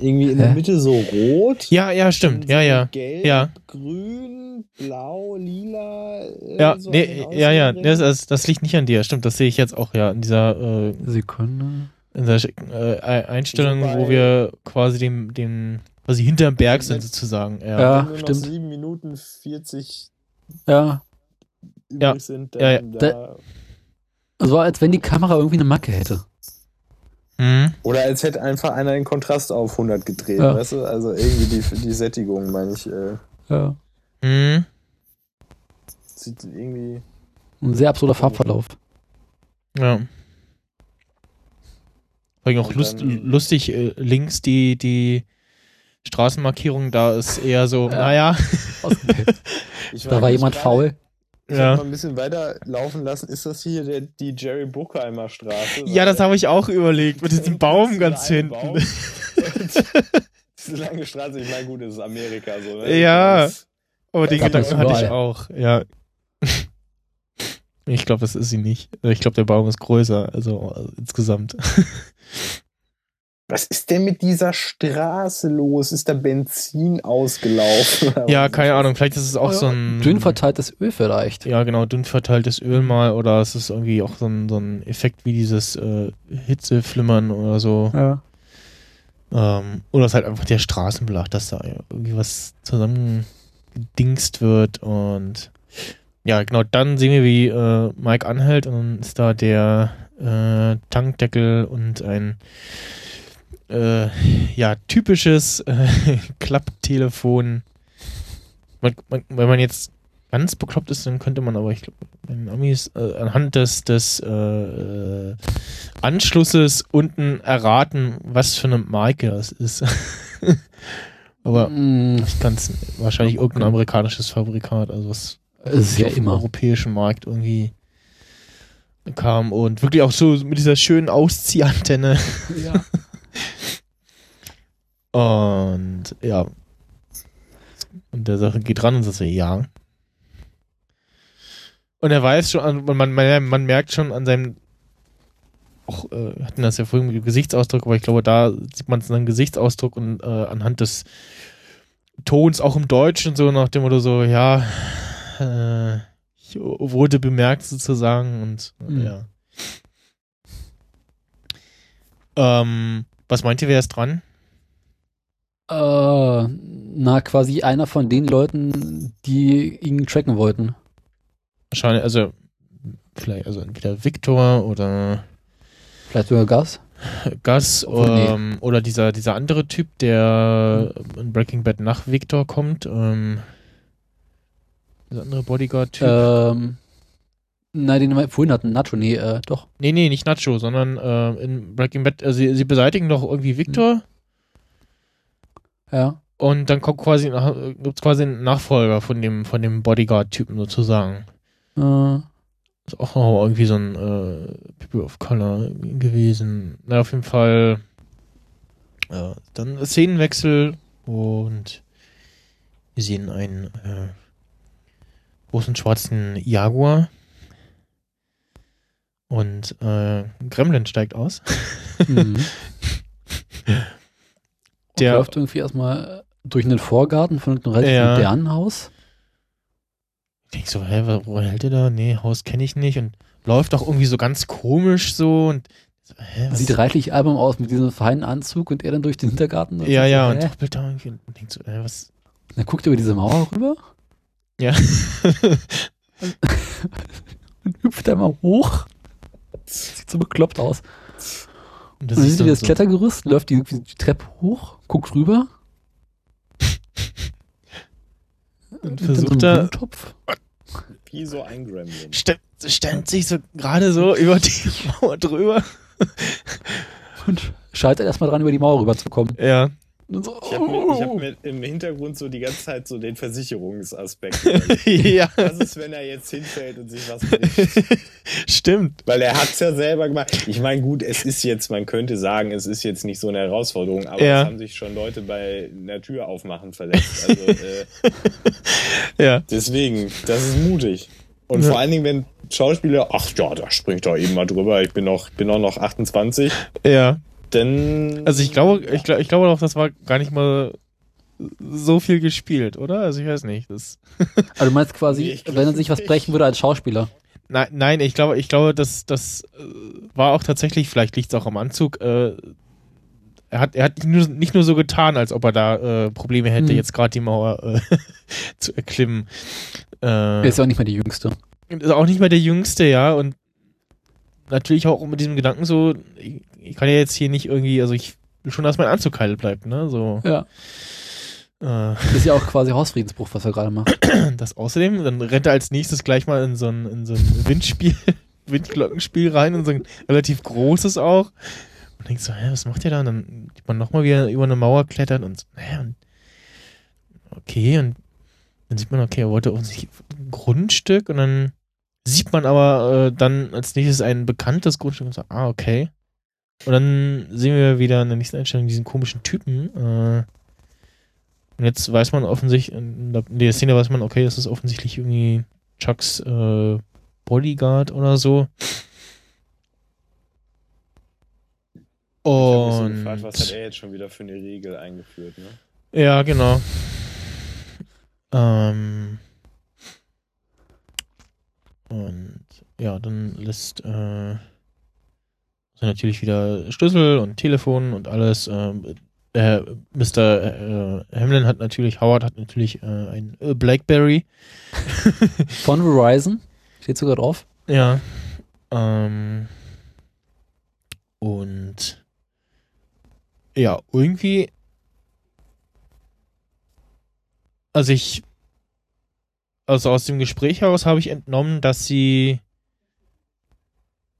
Irgendwie in der Hä? Mitte so rot. Ja, ja, stimmt. dann Ja, ja. Gelb, Ja. grün, blau, lila. äh, Ja, so nee, ja, ja, das, das, das liegt nicht an dir. Stimmt, das sehe ich jetzt auch ja in dieser, äh, Sekunde. in der äh, Einstellung, bei- wo wir quasi dem, dem, quasi hinterm Berg sind sozusagen. Ja. Ja. Wenn nur noch stimmt. 7 Minuten 40 Ja. übrig Ja. sind, Ja, ja. dann da. Also als wenn die Kamera irgendwie eine Macke hätte. Mhm. Oder als hätte einfach einer den Kontrast auf 100 gedreht, Ja. weißt du? Also irgendwie die, die Sättigung, meine ich, äh, Ja. Mhm. sieht irgendwie. Ein sehr absurder Farbverlauf. Ja. Vor allem auch lust, lustig, äh, links die, die Straßenmarkierung, da ist eher so, Ja. naja. Ich da war jemand faul. Ich Ja. mal ein bisschen weiter laufen lassen. Ist das hier der, die Jerry Bruckheimer Straße? Ja, das habe ich auch überlegt, mit diesem Baum ganz hinten. Baum. Diese lange Straße, ich meine, gut, das ist Amerika so, ne? Ja. Aber den Gedanken hatte ich auch, ja. Ich glaube, das ist sie nicht. Ich glaube, der Baum ist größer, also äh, insgesamt. Was ist denn mit dieser Straße los? Ist da Benzin ausgelaufen? Ja, keine Ahnung, vielleicht ist es auch so ein. Dünn verteiltes Öl vielleicht. Ja, genau, dünn verteiltes Öl mal oder es ist irgendwie auch so ein, so ein Effekt wie dieses äh, Hitzeflimmern oder so. Ja. Ähm, oder es ist halt einfach der Straßenbelag, dass da irgendwie was zusammengedingst wird und ja, genau, dann sehen wir, wie äh, Mike anhält und dann ist da der äh, Tankdeckel und ein äh, ja, typisches äh, Klapptelefon. Man, man, wenn man jetzt ganz bekloppt ist, dann könnte man aber, ich glaube, bei den Amis äh, anhand des, des äh, Anschlusses unten erraten, was für eine Marke das ist. aber Mm, ich kann es wahrscheinlich irgendein amerikanisches Fabrikat, also was ist ja auf dem immer. europäischen Markt irgendwie kam und wirklich auch so mit dieser schönen Ausziehantenne Ja. und ja und der Sache geht ran und sagt so, ja und er weiß schon an- man, man, man merkt schon an seinem auch, äh, hatten das ja vorhin mit dem Gesichtsausdruck, aber ich glaube, da sieht man es an seinem Gesichtsausdruck und äh, anhand des Tons auch im Deutschen so nach dem Motto so, ja, äh, ich wurde bemerkt sozusagen und Mhm. ja. Ähm, was meint ihr, wer ist dran? Äh, na, quasi einer von den Leuten, die ihn tracken wollten. Wahrscheinlich, also vielleicht, also entweder Victor oder Vielleicht sogar Gus. Gus Obwohl, nee. ähm, oder dieser, dieser andere Typ, der in Breaking Bad nach Victor kommt. Ähm, dieser andere Bodyguard-Typ. Ähm, nein, den wir vorhin hatten, Nacho, nee, äh, doch. Nee, nee, nicht Nacho, sondern äh, in Breaking Bad, also sie, sie beseitigen doch irgendwie Victor Ja. und dann kommt quasi, gibt's quasi einen Nachfolger von dem, von dem Bodyguard-Typen sozusagen. Äh, Ist auch noch irgendwie so ein äh, People of Color gewesen. Na, auf jeden Fall. Ja, dann Szenenwechsel und wir sehen einen äh, großen schwarzen Jaguar. Und äh, Gremlin steigt aus. mhm. Der- läuft irgendwie erstmal durch einen Vorgarten von einem relativ Ja. modernen Haus. Ich denk so, hä, wo, hält der da? Nee, Haus kenne ich nicht. Und läuft auch irgendwie so ganz komisch so und hä, Sieht reichlich album aus mit diesem feinen Anzug und er dann durch den Hintergarten. und Ja, so, ja, hä? und doppelt da irgendwie und denkt so, hä, was? Dann guckt er über diese Mauer rüber Ja. und hüpft einmal hoch. Sieht so bekloppt aus. Und Und dann sieht er das so, Klettergerüst, läuft die, die Treppe hoch, guckt rüber. Und versucht so einem er-. Wie so ein Gremlin. Stellt, stellt sich so gerade so über die Mauer drüber. und scheitert erstmal dran, über die Mauer rüberzukommen. Ja. So, Ich habe mir, ich hab mir im Hintergrund so die ganze Zeit so den Versicherungsaspekt. ja. Was ist, wenn er jetzt hinfällt und sich was bricht? Stimmt. Weil er hat's ja selber gemacht. Ich meine, gut, es ist jetzt, man könnte sagen, es ist jetzt nicht so eine Herausforderung, aber Ja. es haben sich schon Leute bei einer Tür aufmachen verletzt. Also äh, Ja. deswegen, das ist mutig. Und Ja. vor allen Dingen, wenn Schauspieler, ach ja, da springt doch eben mal drüber, ich bin noch, bin auch noch 28, Ja. Dann. Also ich glaube, ich glaube, ich glaube auch, das war gar nicht mal so viel gespielt, oder? Also ich weiß nicht. Das Also du meinst quasi, Nee, glaub wenn er sich was nicht. brechen würde als Schauspieler. Nein, nein, ich glaube, ich glaube, das, das äh, war auch tatsächlich, vielleicht liegt es auch am Anzug, äh, er hat, er hat nicht nur, nicht nur so getan, als ob er da äh, Probleme hätte, Hm. jetzt gerade die Mauer äh, zu erklimmen. Äh, Er ist ja auch nicht mehr die Jüngste. ist auch nicht mehr der Jüngste, ja, und natürlich auch mit diesem Gedanken so, ich, kann ja jetzt hier nicht irgendwie, also ich will schon, dass mein Anzug heil bleibt, ne, so. Ja. Äh, Ist ja auch quasi Hausfriedensbruch, was er gerade macht. das außerdem, dann rennt er als nächstes gleich mal in so ein, in so ein Windspiel, Windglockenspiel rein und so ein relativ großes auch. Und denkt so, hä, was macht der da? Und dann sieht man nochmal, wie er über eine Mauer klettert und so, hä, und okay, und dann sieht man, okay, er wollte offensichtlich ein Grundstück und dann sieht man aber äh, dann als nächstes ein bekanntes Grundstück und so, ah, okay. Und dann sehen wir wieder in der nächsten Einstellung diesen komischen Typen, äh, und jetzt weiß man offensichtlich, in der, Szene weiß man, okay, das ist offensichtlich irgendwie Chucks äh, Bodyguard oder so Und gefragt, was hat er jetzt schon wieder für eine Regel eingeführt, ne? ja, genau. Ähm, und ja, dann lässt äh, sind natürlich wieder Schlüssel und Telefon und alles. Ähm, äh, Mr. Äh, Hamlin hat natürlich, Howard hat natürlich äh, ein äh, Blackberry. Von Verizon. Steht sogar drauf. Ja. Ähm, und ja, irgendwie. Also ich. Also aus dem Gespräch heraus habe ich entnommen, dass sie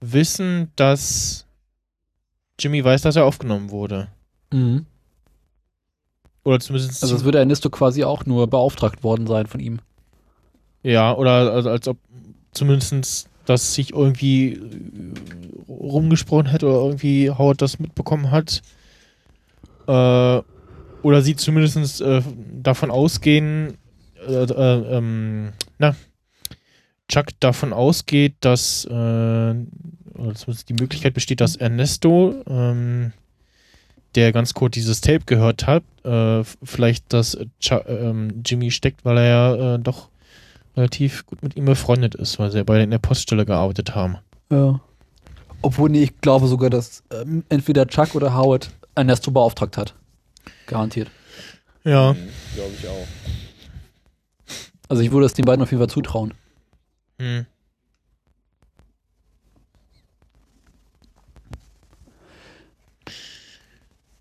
wissen, dass Jimmy weiß, dass er aufgenommen wurde. Mhm. Oder zumindest. Also es würde Ernesto quasi auch nur beauftragt worden sein von ihm. Ja, oder also als ob zumindest das sich irgendwie rumgesprochen hätte oder irgendwie Howard das mitbekommen hat. Äh, oder sie zumindest äh, davon ausgehen, äh, äh, ähm, na, Chuck davon ausgeht, dass, äh, oder zumindest die Möglichkeit besteht, dass Ernesto ähm, der ganz kurz dieses Tape gehört hat, äh, vielleicht dass Cha ähm, Jimmy steckt, weil er ja äh, doch relativ gut mit ihm befreundet ist, weil sie ja beide in der Poststelle gearbeitet haben. Ja. Obwohl, nee, ich glaube sogar, dass ähm, entweder Chuck oder Howard Ernesto beauftragt hat. Garantiert. Ja. Mhm, Glaube ich auch. Also ich würde es den beiden auf jeden Fall zutrauen. Hm.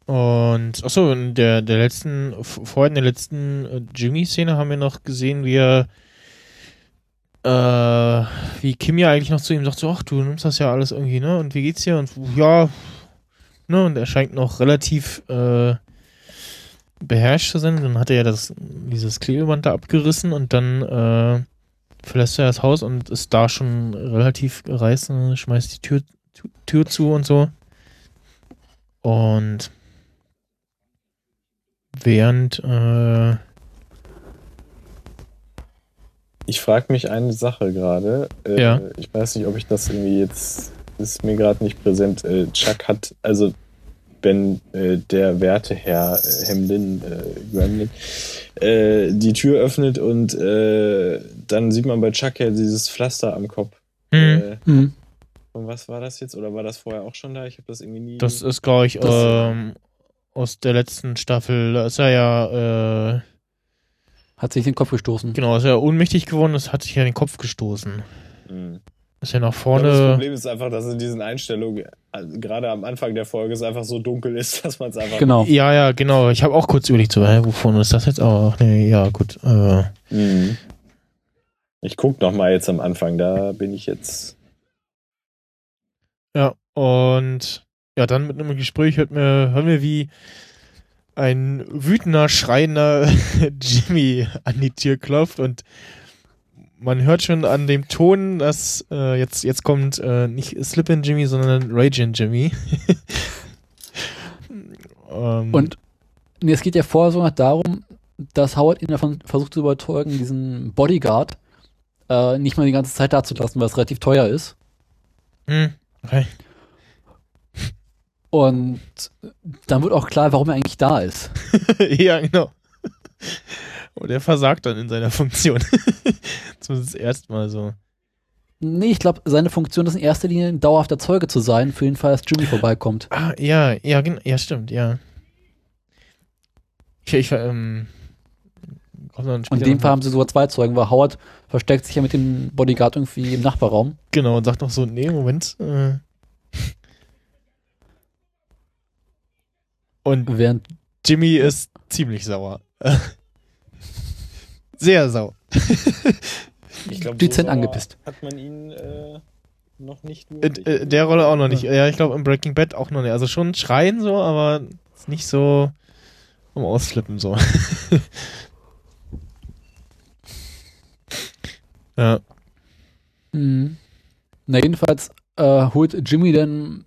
Und achso, in der, der letzten, vorhin in der letzten äh, Jimmy-Szene haben wir noch gesehen, wie er äh, wie Kim ja eigentlich noch zu ihm sagt, so, ach, du nimmst das ja alles irgendwie, ne? Und wie geht's dir? Und ja, ne? Und er scheint noch relativ äh, beherrscht zu sein. Dann hat er ja das, dieses Klebeband da abgerissen und dann äh, verlässt er das Haus und ist da schon relativ reißen, schmeißt die Tür, Tür zu und so. Und während, äh, Ich frage mich eine Sache gerade. Äh, Ja. Ich weiß nicht, ob ich das irgendwie jetzt. Ist mir gerade nicht präsent. Äh, Chuck hat, also wenn äh, der Werteherr äh, Hemlin, äh, Gremlin, äh, die Tür öffnet und äh, dann sieht man bei Chuck ja dieses Pflaster am Kopf. Mhm. und was war das jetzt? Oder war das vorher auch schon da? Ich habe das irgendwie nie. das ist, glaube ich, Das- ähm, aus der letzten Staffel. Da ist er ja, äh, Hat sich den Kopf gestoßen. genau, ist er ohnmächtig geworden, das hat sich ja den Kopf gestoßen. Mhm. Ist ja nach Ich glaube, das vorne. Problem ist einfach, dass in diesen Einstellungen, also gerade am Anfang der Folge, es einfach so dunkel ist, dass man es einfach. Genau. Ja, ja, genau. Ich habe auch kurz überlegt, so, hä, wovon ist das jetzt? Aber ach, nee, ja, gut. Äh, Mhm. Ich guck noch mal jetzt am Anfang, da bin ich jetzt. Ja, und ja, dann mit einem Gespräch hört mir, hören wir, wie ein wütender, schreiender Jimmy an die Tür klopft und man hört schon an dem Ton, dass äh, jetzt, jetzt kommt äh, nicht Slippin' Jimmy, sondern Raging Jimmy. ähm, Und nee, es geht ja vorher sogar darum, dass Howard ihn davon versucht zu überzeugen, diesen Bodyguard äh, nicht mal die ganze Zeit dazulassen, weil es relativ teuer ist. hm, okay. Und dann wird auch klar, warum er eigentlich da ist. ja, genau. Und er versagt dann in seiner Funktion. Zumindest erstmal so. Nee, ich glaube, seine Funktion ist in erster Linie ein dauerhafter Zeuge zu sein, für den Fall, dass Jimmy vorbeikommt. Ah, ja, ja, ja, stimmt, ja. Ich, ich ähm, Und in dem Fall haben sie sogar zwei Zeugen, weil Howard versteckt sich ja mit dem Bodyguard irgendwie im Nachbarraum. Genau, und sagt noch so, nee, Moment. Äh. Und Während Jimmy ist ziemlich sauer. Sehr sauer. Ich glaube, Dezent angepisst. hat man ihn äh, noch nicht In, wirklich. äh, der Rolle auch noch nicht. Ja, ich glaube im Breaking Bad auch noch nicht. Also schon schreien so, aber ist nicht so um Ausflippen so. ja. Mhm. Na, jedenfalls äh, holt Jimmy dann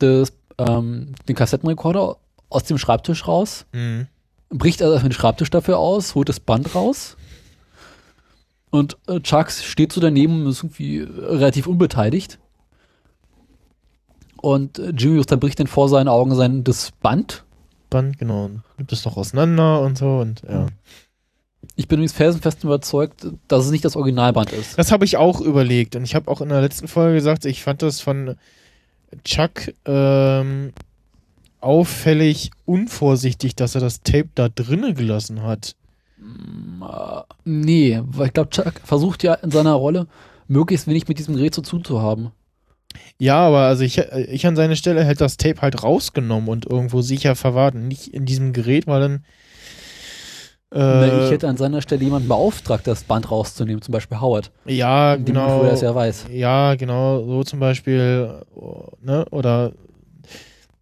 das, ähm, den Kassettenrekorder aus dem Schreibtisch raus, Mhm. bricht also den Schreibtisch dafür aus, holt das Band raus. Und äh, Chucks steht so daneben und ist irgendwie relativ unbeteiligt. Und äh, Jimmy bricht dann vor seinen Augen sein das Band. Band, genau. Und Nimmt es noch auseinander und so und ja. Ich bin übrigens felsenfest überzeugt, dass es nicht das Originalband ist. Das habe ich auch überlegt und ich habe auch in der letzten Folge gesagt, ich fand das von Chuck ähm, auffällig unvorsichtig, dass er das Tape da drinnen gelassen hat. Nee, weil ich glaube, Chuck versucht ja in seiner Rolle möglichst wenig mit diesem Gerät zu tun zu haben. Ja, aber also ich, ich an seiner Stelle hätte das Tape halt rausgenommen und irgendwo sicher verwahrt nicht in diesem Gerät, weil dann Na, äh, ich hätte an seiner Stelle jemanden beauftragt, das Band rauszunehmen, zum Beispiel Howard. ja genau Moment, wo er es ja weiß. ja genau so zum Beispiel oh, ne oder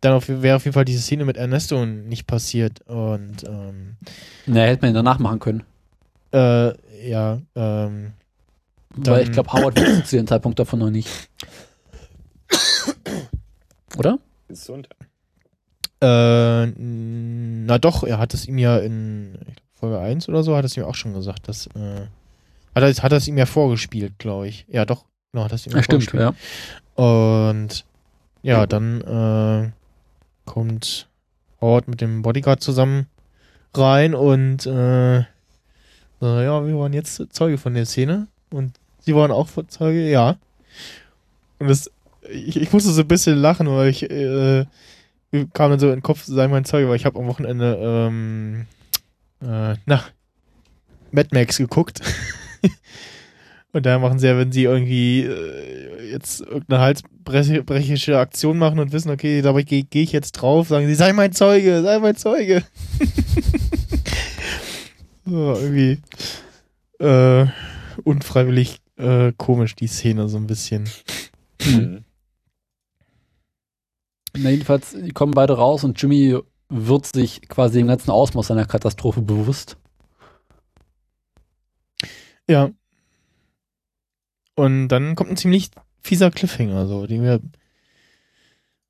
dann auf, wäre auf jeden Fall diese Szene mit Ernesto nicht passiert und ähm, Na, hätte man ihn danach machen können. äh, ja ähm, Dann- weil ich glaube, Howard wusste zu dem Zeitpunkt davon noch nicht. Oder? Gesund. Äh, na doch, er hat es ihm ja in Folge 1 oder so, hat es ihm auch schon gesagt, dass, äh, hat er, hat er es ihm ja vorgespielt, glaube ich. Ja, doch, genau, hat er es ihm ja Ja, stimmt, vorgespielt. ja. Und ja, dann äh, kommt Howard mit dem Bodyguard zusammen rein und äh, ja, wir waren jetzt Zeuge von der Szene und sie waren auch Zeuge, ja. Und das, ich, ich musste so ein bisschen lachen, weil ich äh, kam dann so in den Kopf, sei mein Zeuge, weil ich habe am Wochenende ähm, äh, na, Mad Max geguckt. Und da machen sie ja, wenn sie irgendwie äh, jetzt irgendeine halsbrechische Aktion machen und wissen, okay, dabei gehe geh ich jetzt drauf, sagen sie, sei mein Zeuge, sei mein Zeuge. so, irgendwie äh, unfreiwillig äh, komisch, die Szene so ein bisschen. Mhm. Na, jedenfalls, die kommen beide raus und Jimmy wird sich quasi dem ganzen Ausmaß seiner Katastrophe bewusst. Ja. Und dann kommt ein ziemlich fieser Cliffhanger, so, den wir.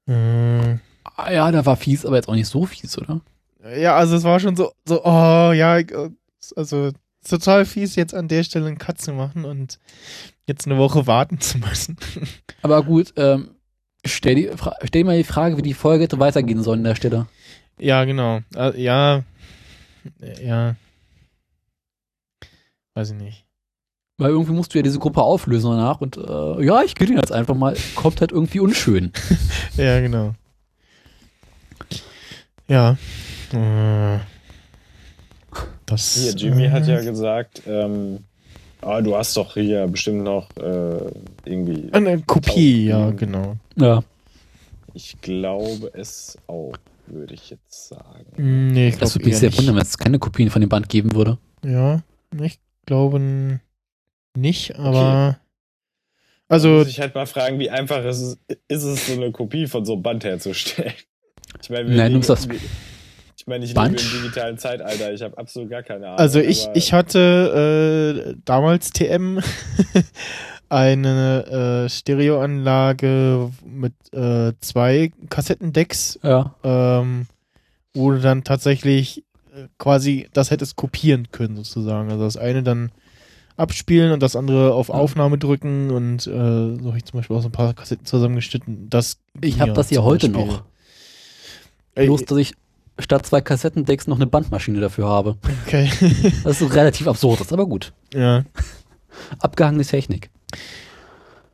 Äh, Ah, ja, der war fies, aber jetzt auch nicht so fies, oder? ja, also es war schon so, so, oh ja, also total fies, jetzt an der Stelle einen Cut zu machen und jetzt eine Woche warten zu müssen. Aber gut, ähm, stell, die, stell dir mal die Frage, wie die Folge hätte weitergehen sollen an der Stelle. Ja, genau. Äh, ja. Ja. Weiß ich nicht. Weil irgendwie musst du ja diese Gruppe auflösen danach und äh, ja, ich kill ihn jetzt einfach mal. Kommt halt irgendwie unschön. Ja, genau. Ja. Äh, das. Hier, Jimmy hat äh, ja gesagt, ähm, ah, du hast doch hier bestimmt noch äh, irgendwie. Eine Kopie, ja, genau. Ja. Ich glaube es auch, würde ich jetzt sagen. Nee, ich Das glaube würde mich sehr wundern, wenn es keine Kopien von dem Band geben würde. Ja, ich glaube nicht, aber. Also, muss ich halt mal fragen, wie einfach ist es, ist es, so eine Kopie von so einem Band herzustellen? Ich meine, Nein, musst das ich meine, ich Band? lebe im digitalen Zeitalter, ich habe absolut gar keine Ahnung. also ich, ich hatte äh, damals TM eine äh, Stereoanlage mit äh, zwei Kassettendecks, Ja. ähm, wo du dann tatsächlich äh, quasi das hättest kopieren können, sozusagen. Also das eine dann abspielen und das andere auf. Aufnahme drücken und äh, so habe ich zum Beispiel auch so ein paar Kassetten zusammengeschnitten. Das Ich habe das ja heute Beispiel. noch. Bloß, dass ich statt zwei Kassettendecks noch eine Bandmaschine dafür habe. Okay. Das ist relativ absurd, ist aber gut. ja. Abgehangene Technik.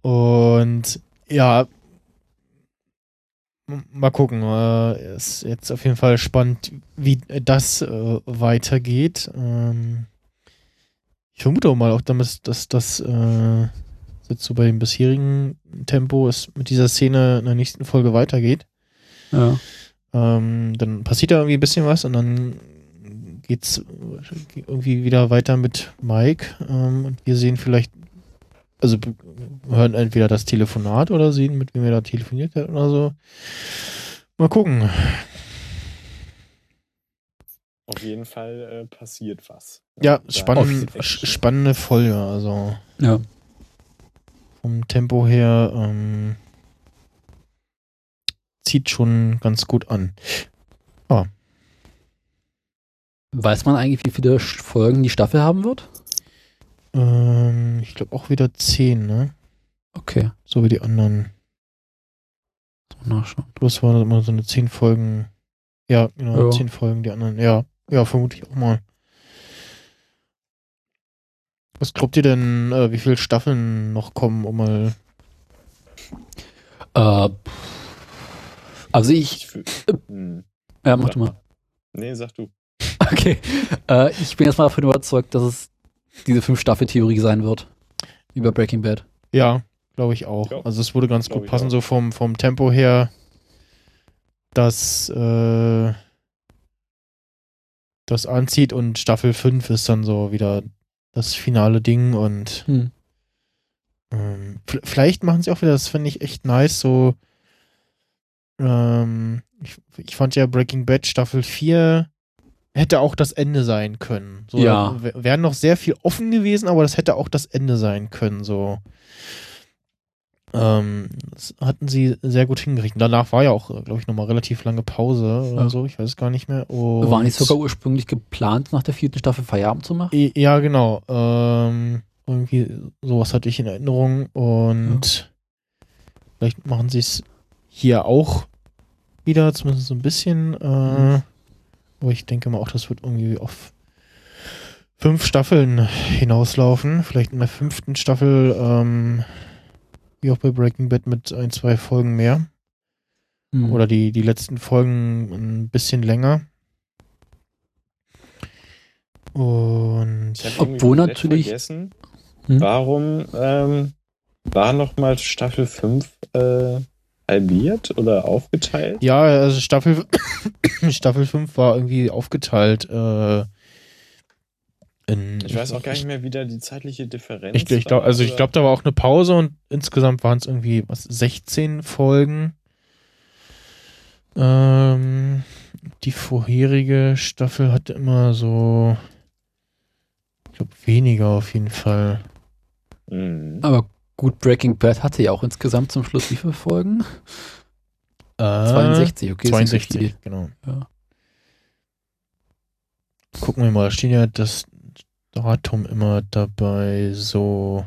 Und ja, mal gucken. Äh, ist jetzt auf jeden Fall spannend, wie das äh, weitergeht. Ähm, ich vermute auch mal auch damit, dass das äh, jetzt so bei dem bisherigen Tempo es mit dieser Szene in der nächsten Folge weitergeht. Ja. Ähm, dann passiert da irgendwie ein bisschen was und dann geht's irgendwie wieder weiter mit Mike ähm, und wir sehen vielleicht, also hören entweder das Telefonat oder sehen, mit wem er da telefoniert hat oder so. Mal gucken. Auf jeden Fall äh, passiert was. Ja, Da spannend, ist Action. spannende Folge, also Ja. vom Tempo her ähm, zieht schon ganz gut an. Weiß man eigentlich, wie viele Folgen die Staffel haben wird? Ähm, ich glaube auch wieder 10, ne? Okay. So wie die anderen. So, nachschauen. Das war immer so eine 10 Folgen. Ja, genau, Ja. 10 Folgen, die anderen. Ja, ja, vermute ich auch mal. Was glaubt ihr denn, äh, wie viele Staffeln noch kommen, um mal. Äh, also ich, hm. ja, mach Ja. du mal. Nee, sag du. Okay. Äh, ich bin jetzt mal davon überzeugt, dass es diese Fünf-Staffel-Theorie sein wird. Bei Breaking Bad. Ja, glaube ich auch. Ja, also es würde ganz glaub gut passen, auch. so vom, vom Tempo her, dass äh, das anzieht und Staffel 5 ist dann so wieder das finale Ding und Hm. ähm, vielleicht machen sie auch wieder, das finde ich echt nice, so ähm, ich, ich fand ja Breaking Bad Staffel 4 hätte auch das Ende sein können. So, Ja. da w- Wäre noch sehr viel offen gewesen, aber das hätte auch das Ende sein können, so. Ähm, das hatten sie sehr gut hingerichtet. Danach war ja auch, glaube ich, nochmal relativ lange Pause oder Ja. so, ich weiß es gar nicht mehr. Und War nicht sogar ursprünglich geplant, nach der vierten Staffel Feierabend zu machen? Ja, genau. Ähm, irgendwie sowas hatte ich in Erinnerung und vielleicht machen sie es hier auch wieder, zumindest so ein bisschen. Äh, aber ich denke mal auch, das wird irgendwie auf fünf Staffeln hinauslaufen. Vielleicht in der fünften Staffel, ähm, wie auch bei Breaking Bad, mit ein, zwei Folgen mehr. Hm. Oder die, die letzten Folgen ein bisschen länger. Und Ich Obwohl natürlich- Vergessen, Hm? Warum ähm, war nochmal Staffel 5 äh, halbiert oder aufgeteilt? ja, also Staffel, Staffel 5 war irgendwie aufgeteilt. Äh, Ich weiß auch gar nicht mehr, wie da die zeitliche Differenz Ich, ich glaube, war, also ich glaube, da war auch eine Pause und insgesamt waren es irgendwie was 16 Folgen. Ähm, die vorherige Staffel hatte immer so, ich glaube, weniger auf jeden Fall. Mhm. Aber gut, Breaking Bad hatte ja auch insgesamt zum Schluss wie viele Folgen? Äh, 62, okay. ist nicht so 62, viel. genau. Ja. Gucken wir mal, da steht ja das Datum immer dabei so.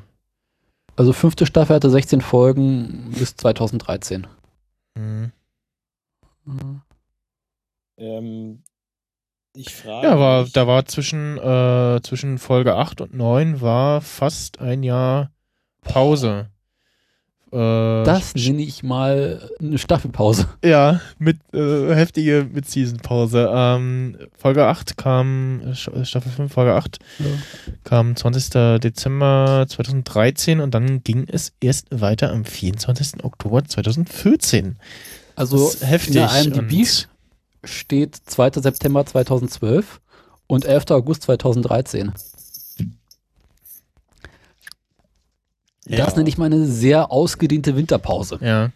Also fünfte Staffel hatte 16 Folgen bis 2013. Hm. Mhm. Ähm, ich frage Ja, war, da war zwischen, äh, zwischen Folge 8 und 9 war fast ein Jahr Pause. Äh, Das nenne ich mal eine Staffelpause. Ja, mit äh, heftige Mid-Season-Pause. Ähm, Folge 8 kam, Staffel 5, Folge 8, kam 20. Dezember 2013 und dann ging es erst weiter am 24. Oktober 2014. Also heftig. in der IMDb steht 2. September 2012 und 11. August 2013. Ja. Das nenne ich mal eine sehr ausgedehnte Winterpause. Ja,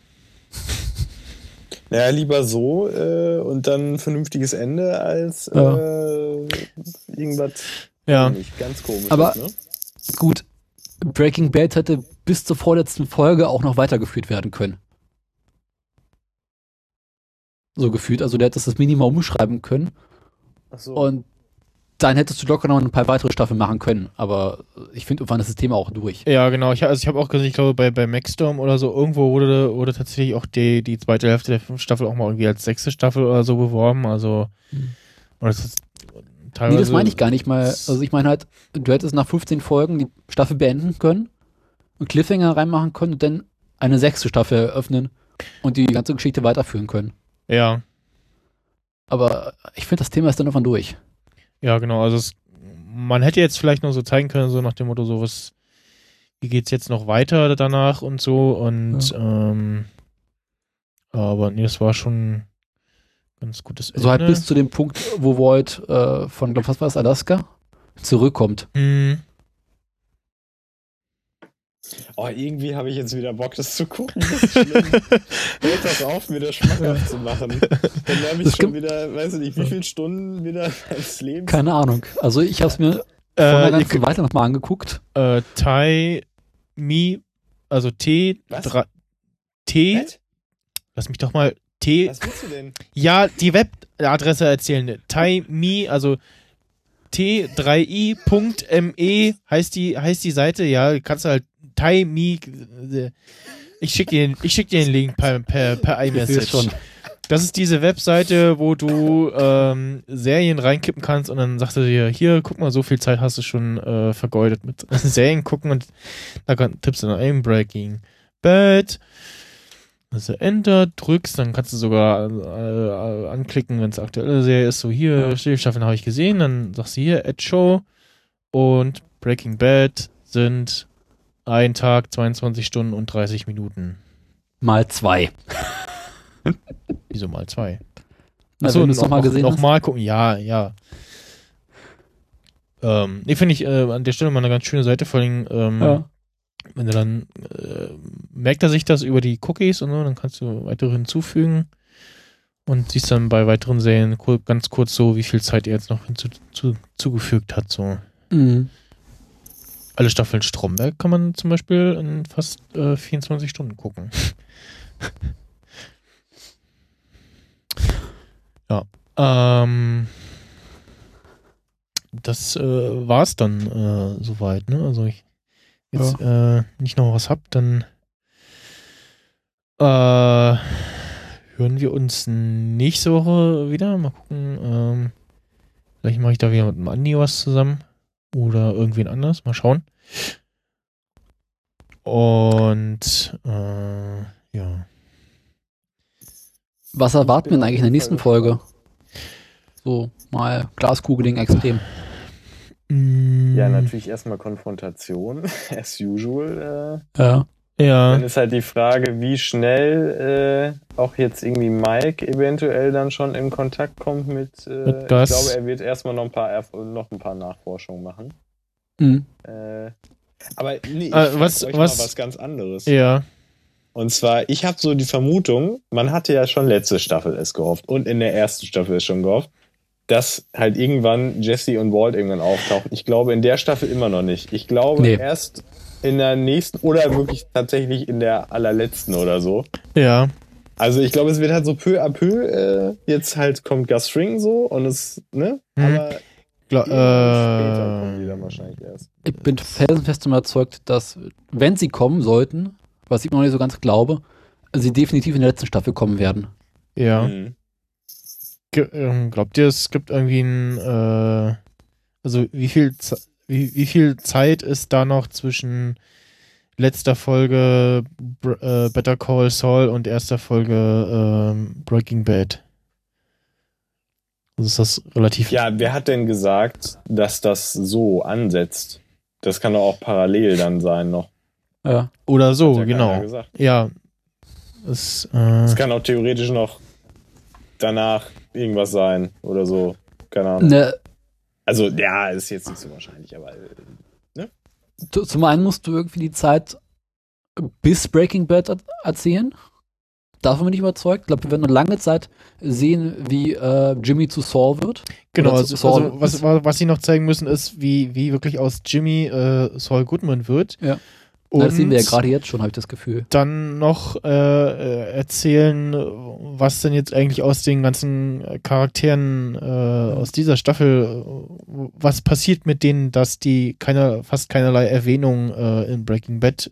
Naja, lieber so äh, und dann ein vernünftiges Ende als Ja. äh, irgendwas ja. nicht ganz komisch. Aber- ne? Gut, Breaking Bad hätte bis zur vorletzten Folge auch noch weitergeführt werden können. So gefühlt. Also der hätte das Minimum umschreiben können Ach so. und dann hättest du locker noch ein paar weitere Staffeln machen können. Aber ich finde, irgendwann ist das Thema auch durch. Ja, genau. Ich, also ich habe auch gesehen, ich glaube, bei, bei Maxstorm oder so, irgendwo wurde, wurde tatsächlich auch die, die zweite Hälfte der fünften Staffel auch mal irgendwie als sechste Staffel oder so beworben. Also, Hm. oder das ist Nee, teilweise. das meine ich gar nicht mal. Also ich meine halt, du hättest nach 15 Folgen die Staffel beenden können, einen Cliffhanger reinmachen können und dann eine sechste Staffel eröffnen und die ganze Geschichte weiterführen können. Ja, Aber ich finde, das Thema ist dann irgendwann durch. Ja, genau. Also, es, man hätte jetzt vielleicht noch so zeigen können, so nach dem Motto, so was, wie geht's jetzt noch weiter danach und so. Und, ähm, aber nee, das war schon ganz gutes Ende. So halt bis zu dem Punkt, wo Void äh, von, glaub, was war es, Alaska, zurückkommt. Hm. Oh, irgendwie habe ich jetzt wieder Bock, das zu gucken. Das ist schlimm. Hört das auf, mir das schmackhaft zu machen. Dann habe ich Das schon wieder, weiß ich nicht, wie viele Stunden wieder meines Lebens. Keine Ahnung. Also ich habe es mir vor einer Äh, ganzen Weile nochmal angeguckt. äh, Thai Mi, also T, Was? dra- T, Was? lass mich doch mal, T, Was willst du denn? ja, die Webadresse erzählen. Thai Mi, also T3i.me heißt die, heißt die Seite, ja, kannst du halt Thai Mi, äh, ich schick dir, den- ich schick dir den Link per, per, per iMessage. schon. Das ist diese Webseite, wo du ähm, Serien reinkippen kannst und dann sagt er dir, hier, guck mal, so viel Zeit hast du schon äh, vergeudet mit Serien gucken und da kann, tippst du dann ein Breaking Bad. Also Enter drückst, dann kannst du sogar äh, anklicken, wenn es aktuelle Serie ist. So hier, ja. Staffeln habe ich gesehen, dann sagst du hier Ad Show und Breaking Bad sind ein Tag, 22 Stunden und 30 Minuten. Mal zwei. Wieso mal zwei? Na, Achso, noch, nochmal noch, gesehen noch hast. mal gucken. Ja, ja. Ähm, nee, finde ich äh, an der Stelle mal eine ganz schöne Seite, vor allem, ähm, Ja. wenn du dann, äh, merkt er sich das über die Cookies und so, dann kannst du weitere hinzufügen und siehst dann bei weiteren Serien ganz kurz so, wie viel Zeit er jetzt noch hinzu zu, zugefügt hat, so. Mhm. Alle Staffeln Stromberg kann man zum Beispiel in fast äh, 24 Stunden gucken. ja. Ähm, das äh, war's dann äh, soweit, ne? Also ich jetzt äh, nicht noch was hab, dann äh, hören wir uns nächste Woche wieder. Mal gucken. Ähm, vielleicht mache ich da wieder mit dem Andi was zusammen. Oder irgendwen anders. Mal schauen. Und äh, ja. Was erwarten wir denn eigentlich in der nächsten Folge? So, mal Glaskugeling extrem. Mm, Ja, natürlich erstmal Konfrontation, as usual. Äh. Ja. Dann ist halt die Frage, wie schnell äh, auch jetzt irgendwie Mike eventuell dann schon in Kontakt kommt mit. Äh, Mit ich glaube, er wird erstmal noch ein paar Erf noch ein paar Nachforschungen machen. Mhm. Äh, aber nee, ich Äh, was- euch was- mal was ganz anderes. Ja. Und zwar, ich habe so die Vermutung, man hatte ja schon letzte Staffel es gehofft und in der ersten Staffel es schon gehofft, dass halt irgendwann Jesse und Walt irgendwann auftauchen. Ich glaube in der Staffel immer noch nicht. Ich glaube Nee. erst in der nächsten oder wirklich tatsächlich in der allerletzten oder so. Ja. Also ich glaube, es wird halt so peu à peu, äh, jetzt halt kommt Gus Fring so und es, ne? Mhm. Aber Gla später kommen die dann äh, wahrscheinlich erst. Ich bin felsenfest überzeugt, dass, wenn sie kommen sollten, was ich noch nicht so ganz glaube, sie definitiv in der letzten Staffel kommen werden. ja. Mhm. Ähm, glaubt ihr, es gibt irgendwie ein, äh, also wie viel, Ze- wie, wie viel Zeit ist da noch zwischen letzter Folge Br äh, Better Call Saul und erster Folge ähm, Breaking Bad? Also ist das relativ. Ja, wer hat denn gesagt, dass das so ansetzt? Das kann doch auch parallel dann sein noch. Ja. Oder so, ja genau. Ja. Es, äh, Es kann auch theoretisch noch danach irgendwas sein oder so. Keine Ahnung. Ne, Also, ja, ist jetzt nicht so wahrscheinlich, aber äh, zu- zum einen musst du irgendwie die Zeit bis Breaking Bad er- erzählen. Davon bin ich überzeugt. Ich glaube, wir werden eine lange Zeit sehen, wie äh, Jimmy zu Saul wird. Genau, also, Saul also was, ist- was sie noch zeigen müssen, ist, wie, wie wirklich aus Jimmy äh, Saul Goodman wird. Ja. Und Na, das sehen wir ja gerade jetzt schon, habe ich das Gefühl. dann noch äh, äh, erzählen, was denn jetzt eigentlich aus den ganzen äh, Charakteren äh, aus dieser Staffel, äh, was passiert mit denen, dass die keine, fast keinerlei Erwähnung äh, in Breaking Bad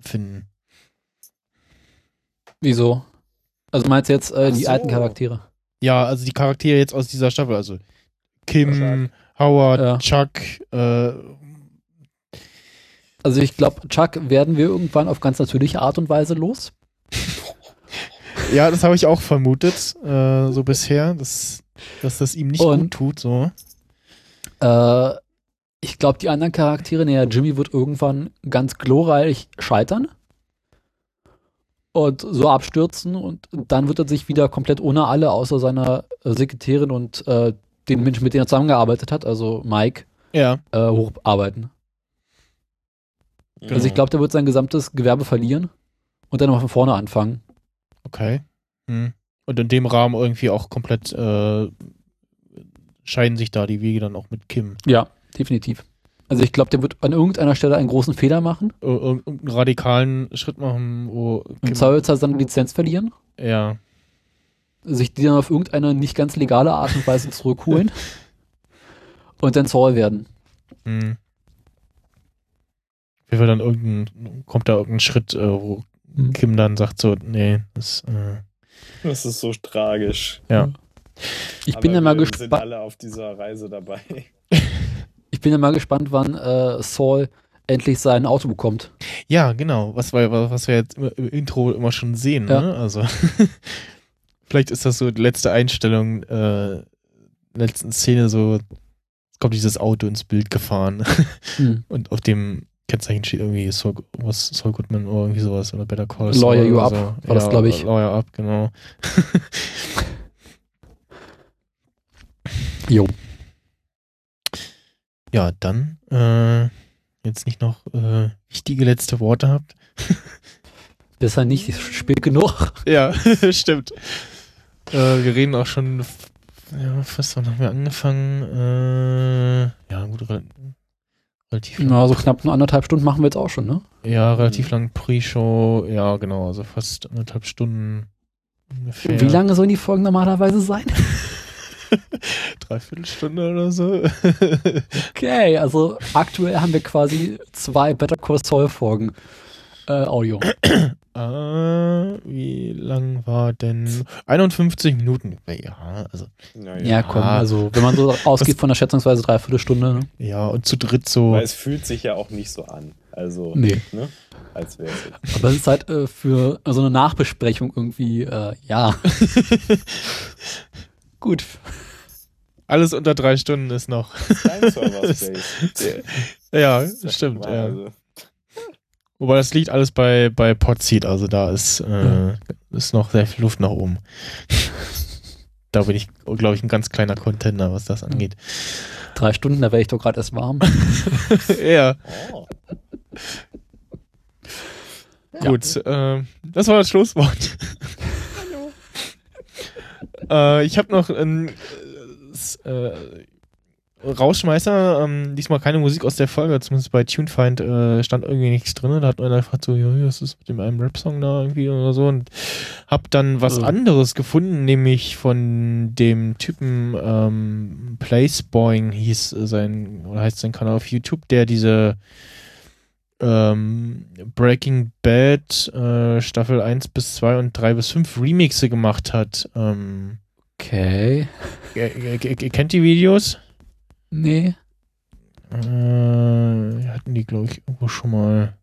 finden. Wieso? Also meinst du jetzt Ach die so. alten Charaktere? Ja, also die Charaktere jetzt aus dieser Staffel, also Kim. Howard, Ja. Chuck, äh, Also ich glaube, Chuck werden wir irgendwann auf ganz natürliche Art und Weise los. Ja, das habe ich auch vermutet, äh, so bisher, dass, dass das ihm nicht Und- gut tut, so. Äh, ich glaube, die anderen Charaktere, naja, Jimmy wird irgendwann ganz glorreich scheitern und so abstürzen und dann wird er sich wieder komplett ohne alle, außer seiner äh, Sekretärin und äh, den Menschen, mit denen er zusammengearbeitet hat, also Mike, Ja. äh, hocharbeiten. Mhm. Also ich glaube, der wird sein gesamtes Gewerbe verlieren und dann noch von vorne anfangen. Okay. Hm. Und in dem Rahmen irgendwie auch komplett äh, scheiden sich da die Wege dann auch mit Kim. Ja, definitiv. Also ich glaube, der wird an irgendeiner Stelle einen großen Fehler machen, Ir- ir- Irgendeinen radikalen Schritt machen, wo im Kim, Zweifelsfall seine Lizenz verlieren, ja. sich die dann auf irgendeine nicht ganz legale Art und Weise zurückholen und dann Saul werden. Hm. Wie wir dann irgendein, kommt da irgendein Schritt, äh, wo Hm. Kim dann sagt so, nee, das, äh, Das ist so tragisch. ja. Ich bin ja mal wir sind gespannt. alle auf dieser Reise dabei. Ich bin ja mal gespannt, wann äh, Saul endlich sein Auto bekommt. Ja, genau, was wir, was wir jetzt im im Intro immer schon sehen, Ja. ne? Also vielleicht ist das so die letzte Einstellung, äh, letzten Szene so, kommt dieses Auto ins Bild gefahren Hm. und auf dem Kennzeichen steht irgendwie Saul, was Saul Goodman oder irgendwie sowas oder Better Call Lawyer Saul You oder Up so. war das, glaub ich. Lawyer Up, genau. Jo. Ja, dann, äh, jetzt nicht noch äh, wichtige letzte Worte habt. Besser nicht, ist spät genug. Ja, stimmt. Äh, wir reden auch schon, ja, fast wann haben wir angefangen? Äh, ja, gut, relativ lang. Na, so knapp eine anderthalb Stunden machen wir jetzt auch schon, ne? Ja, relativ lang Pre-Show, ja, genau, also fast anderthalb Stunden ungefähr. Wie lange sollen die Folgen normalerweise sein? Dreiviertelstunde oder so. Okay, also aktuell haben wir quasi zwei Better Call Saul Folgen. Äh, Audio. Äh, wie lang war denn? 51 Minuten. Ja, also, Naja. Ja, komm, Ah. also wenn man so ausgeht von der schätzungsweise dreiviertel Stunde, ne? ja, und zu dritt so. Weil es fühlt sich ja auch nicht so an. Also, Nee. ne? Als wäre es. Aber es ist halt äh, für so eine Nachbesprechung irgendwie, äh, ja. Gut. Alles unter drei Stunden ist noch. Dein Server-Space. Ja, Sag stimmt. Ja. also. Wobei das liegt alles bei, bei Podseed, also da ist, äh, ist noch sehr viel Luft nach oben. da bin ich, glaube ich, ein ganz kleiner Contender, was das angeht. Drei Stunden, da wäre ich doch gerade erst warm. ja, Oh. gut. Äh, das war das Schlusswort. äh, ich habe noch ein äh, äh, Rausschmeißer, ähm, diesmal keine Musik aus der Folge, zumindest bei TuneFind äh, stand irgendwie nichts drin. Da hat einer gefragt, so, ja, was ist mit dem einen Rap-Song da irgendwie oder so und hab dann was Äh. anderes gefunden, nämlich von dem Typen ähm, Placeboing hieß sein, oder heißt sein Kanal auf YouTube, der diese ähm, Breaking Bad äh, Staffel 1 bis 2 und 3 bis 5 Remixe gemacht hat. Ähm, Okay. kennt die Videos? Nee. Äh, hatten die, glaube ich, irgendwo schon mal.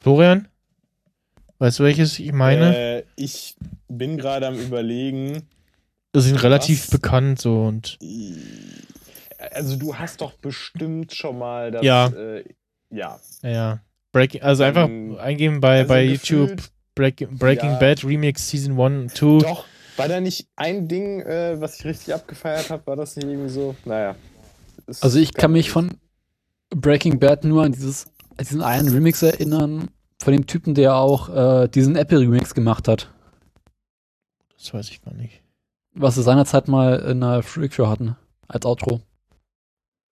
Florian? Weißt du, welches ich meine? Äh, ich bin gerade am überlegen. das sind relativ was? bekannt so und. Also du hast doch bestimmt schon mal das. Ja. Äh, ja. Ja. Breaking, also einfach Ähm, eingeben bei, also bei gefühlt- YouTube Break, Breaking Ja. Bad Remix Season 1, 2. Doch. War da nicht ein Ding, äh, was ich richtig abgefeiert habe? War das nicht irgendwie so? Naja. Also ich kann mich von Breaking Bad nur an dieses, an diesen einen Remix erinnern, von dem Typen, der auch äh, diesen Apple-Remix gemacht hat. Das weiß ich gar nicht. Was sie seinerzeit mal in einer Freakshow hatten, als Outro.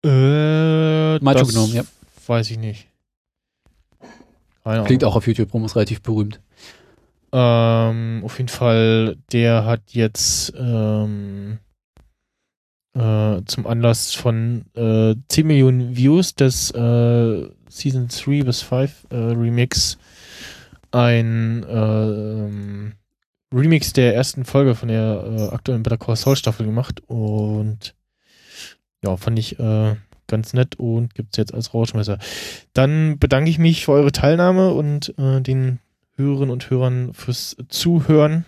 Äh, Macho genommen, ja. Weiß ich nicht. Keine Ahnung. Klingt auch auf YouTube rum, ist relativ berühmt. Ähm, auf jeden Fall, der hat jetzt ähm, äh, zum Anlass von äh, 10 Millionen Views des äh, Season 3 bis 5 äh, Remix ein äh, ähm, Remix der ersten Folge von der äh, aktuellen Better Call Saul Staffel gemacht und ja, fand ich äh, ganz nett und gibt's jetzt als Rauschmesser. Dann bedanke ich mich für eure Teilnahme und den Hörerinnen und Hörern fürs Zuhören.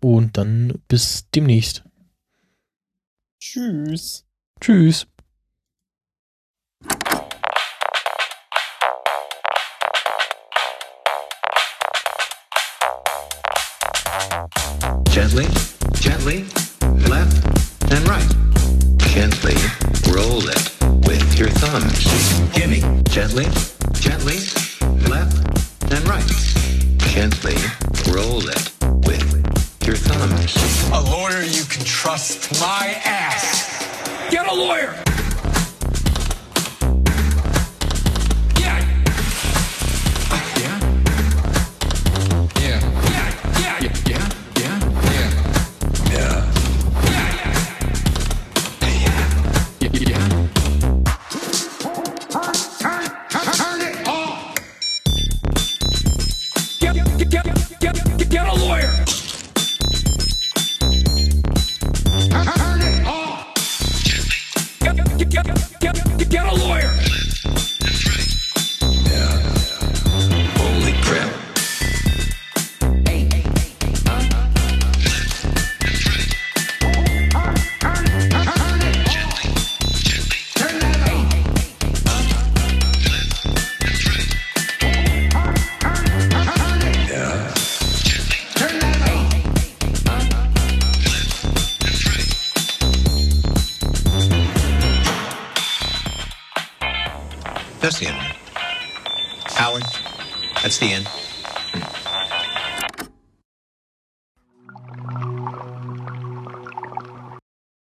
Und dann bis demnächst. Tschüss. Tschüss. Gently, gently, left and right. Gently roll it with your thumbs. Gimme. Gently, gently, left and right. Gently roll it your thumbs. A lawyer you can trust my ass. Get a lawyer.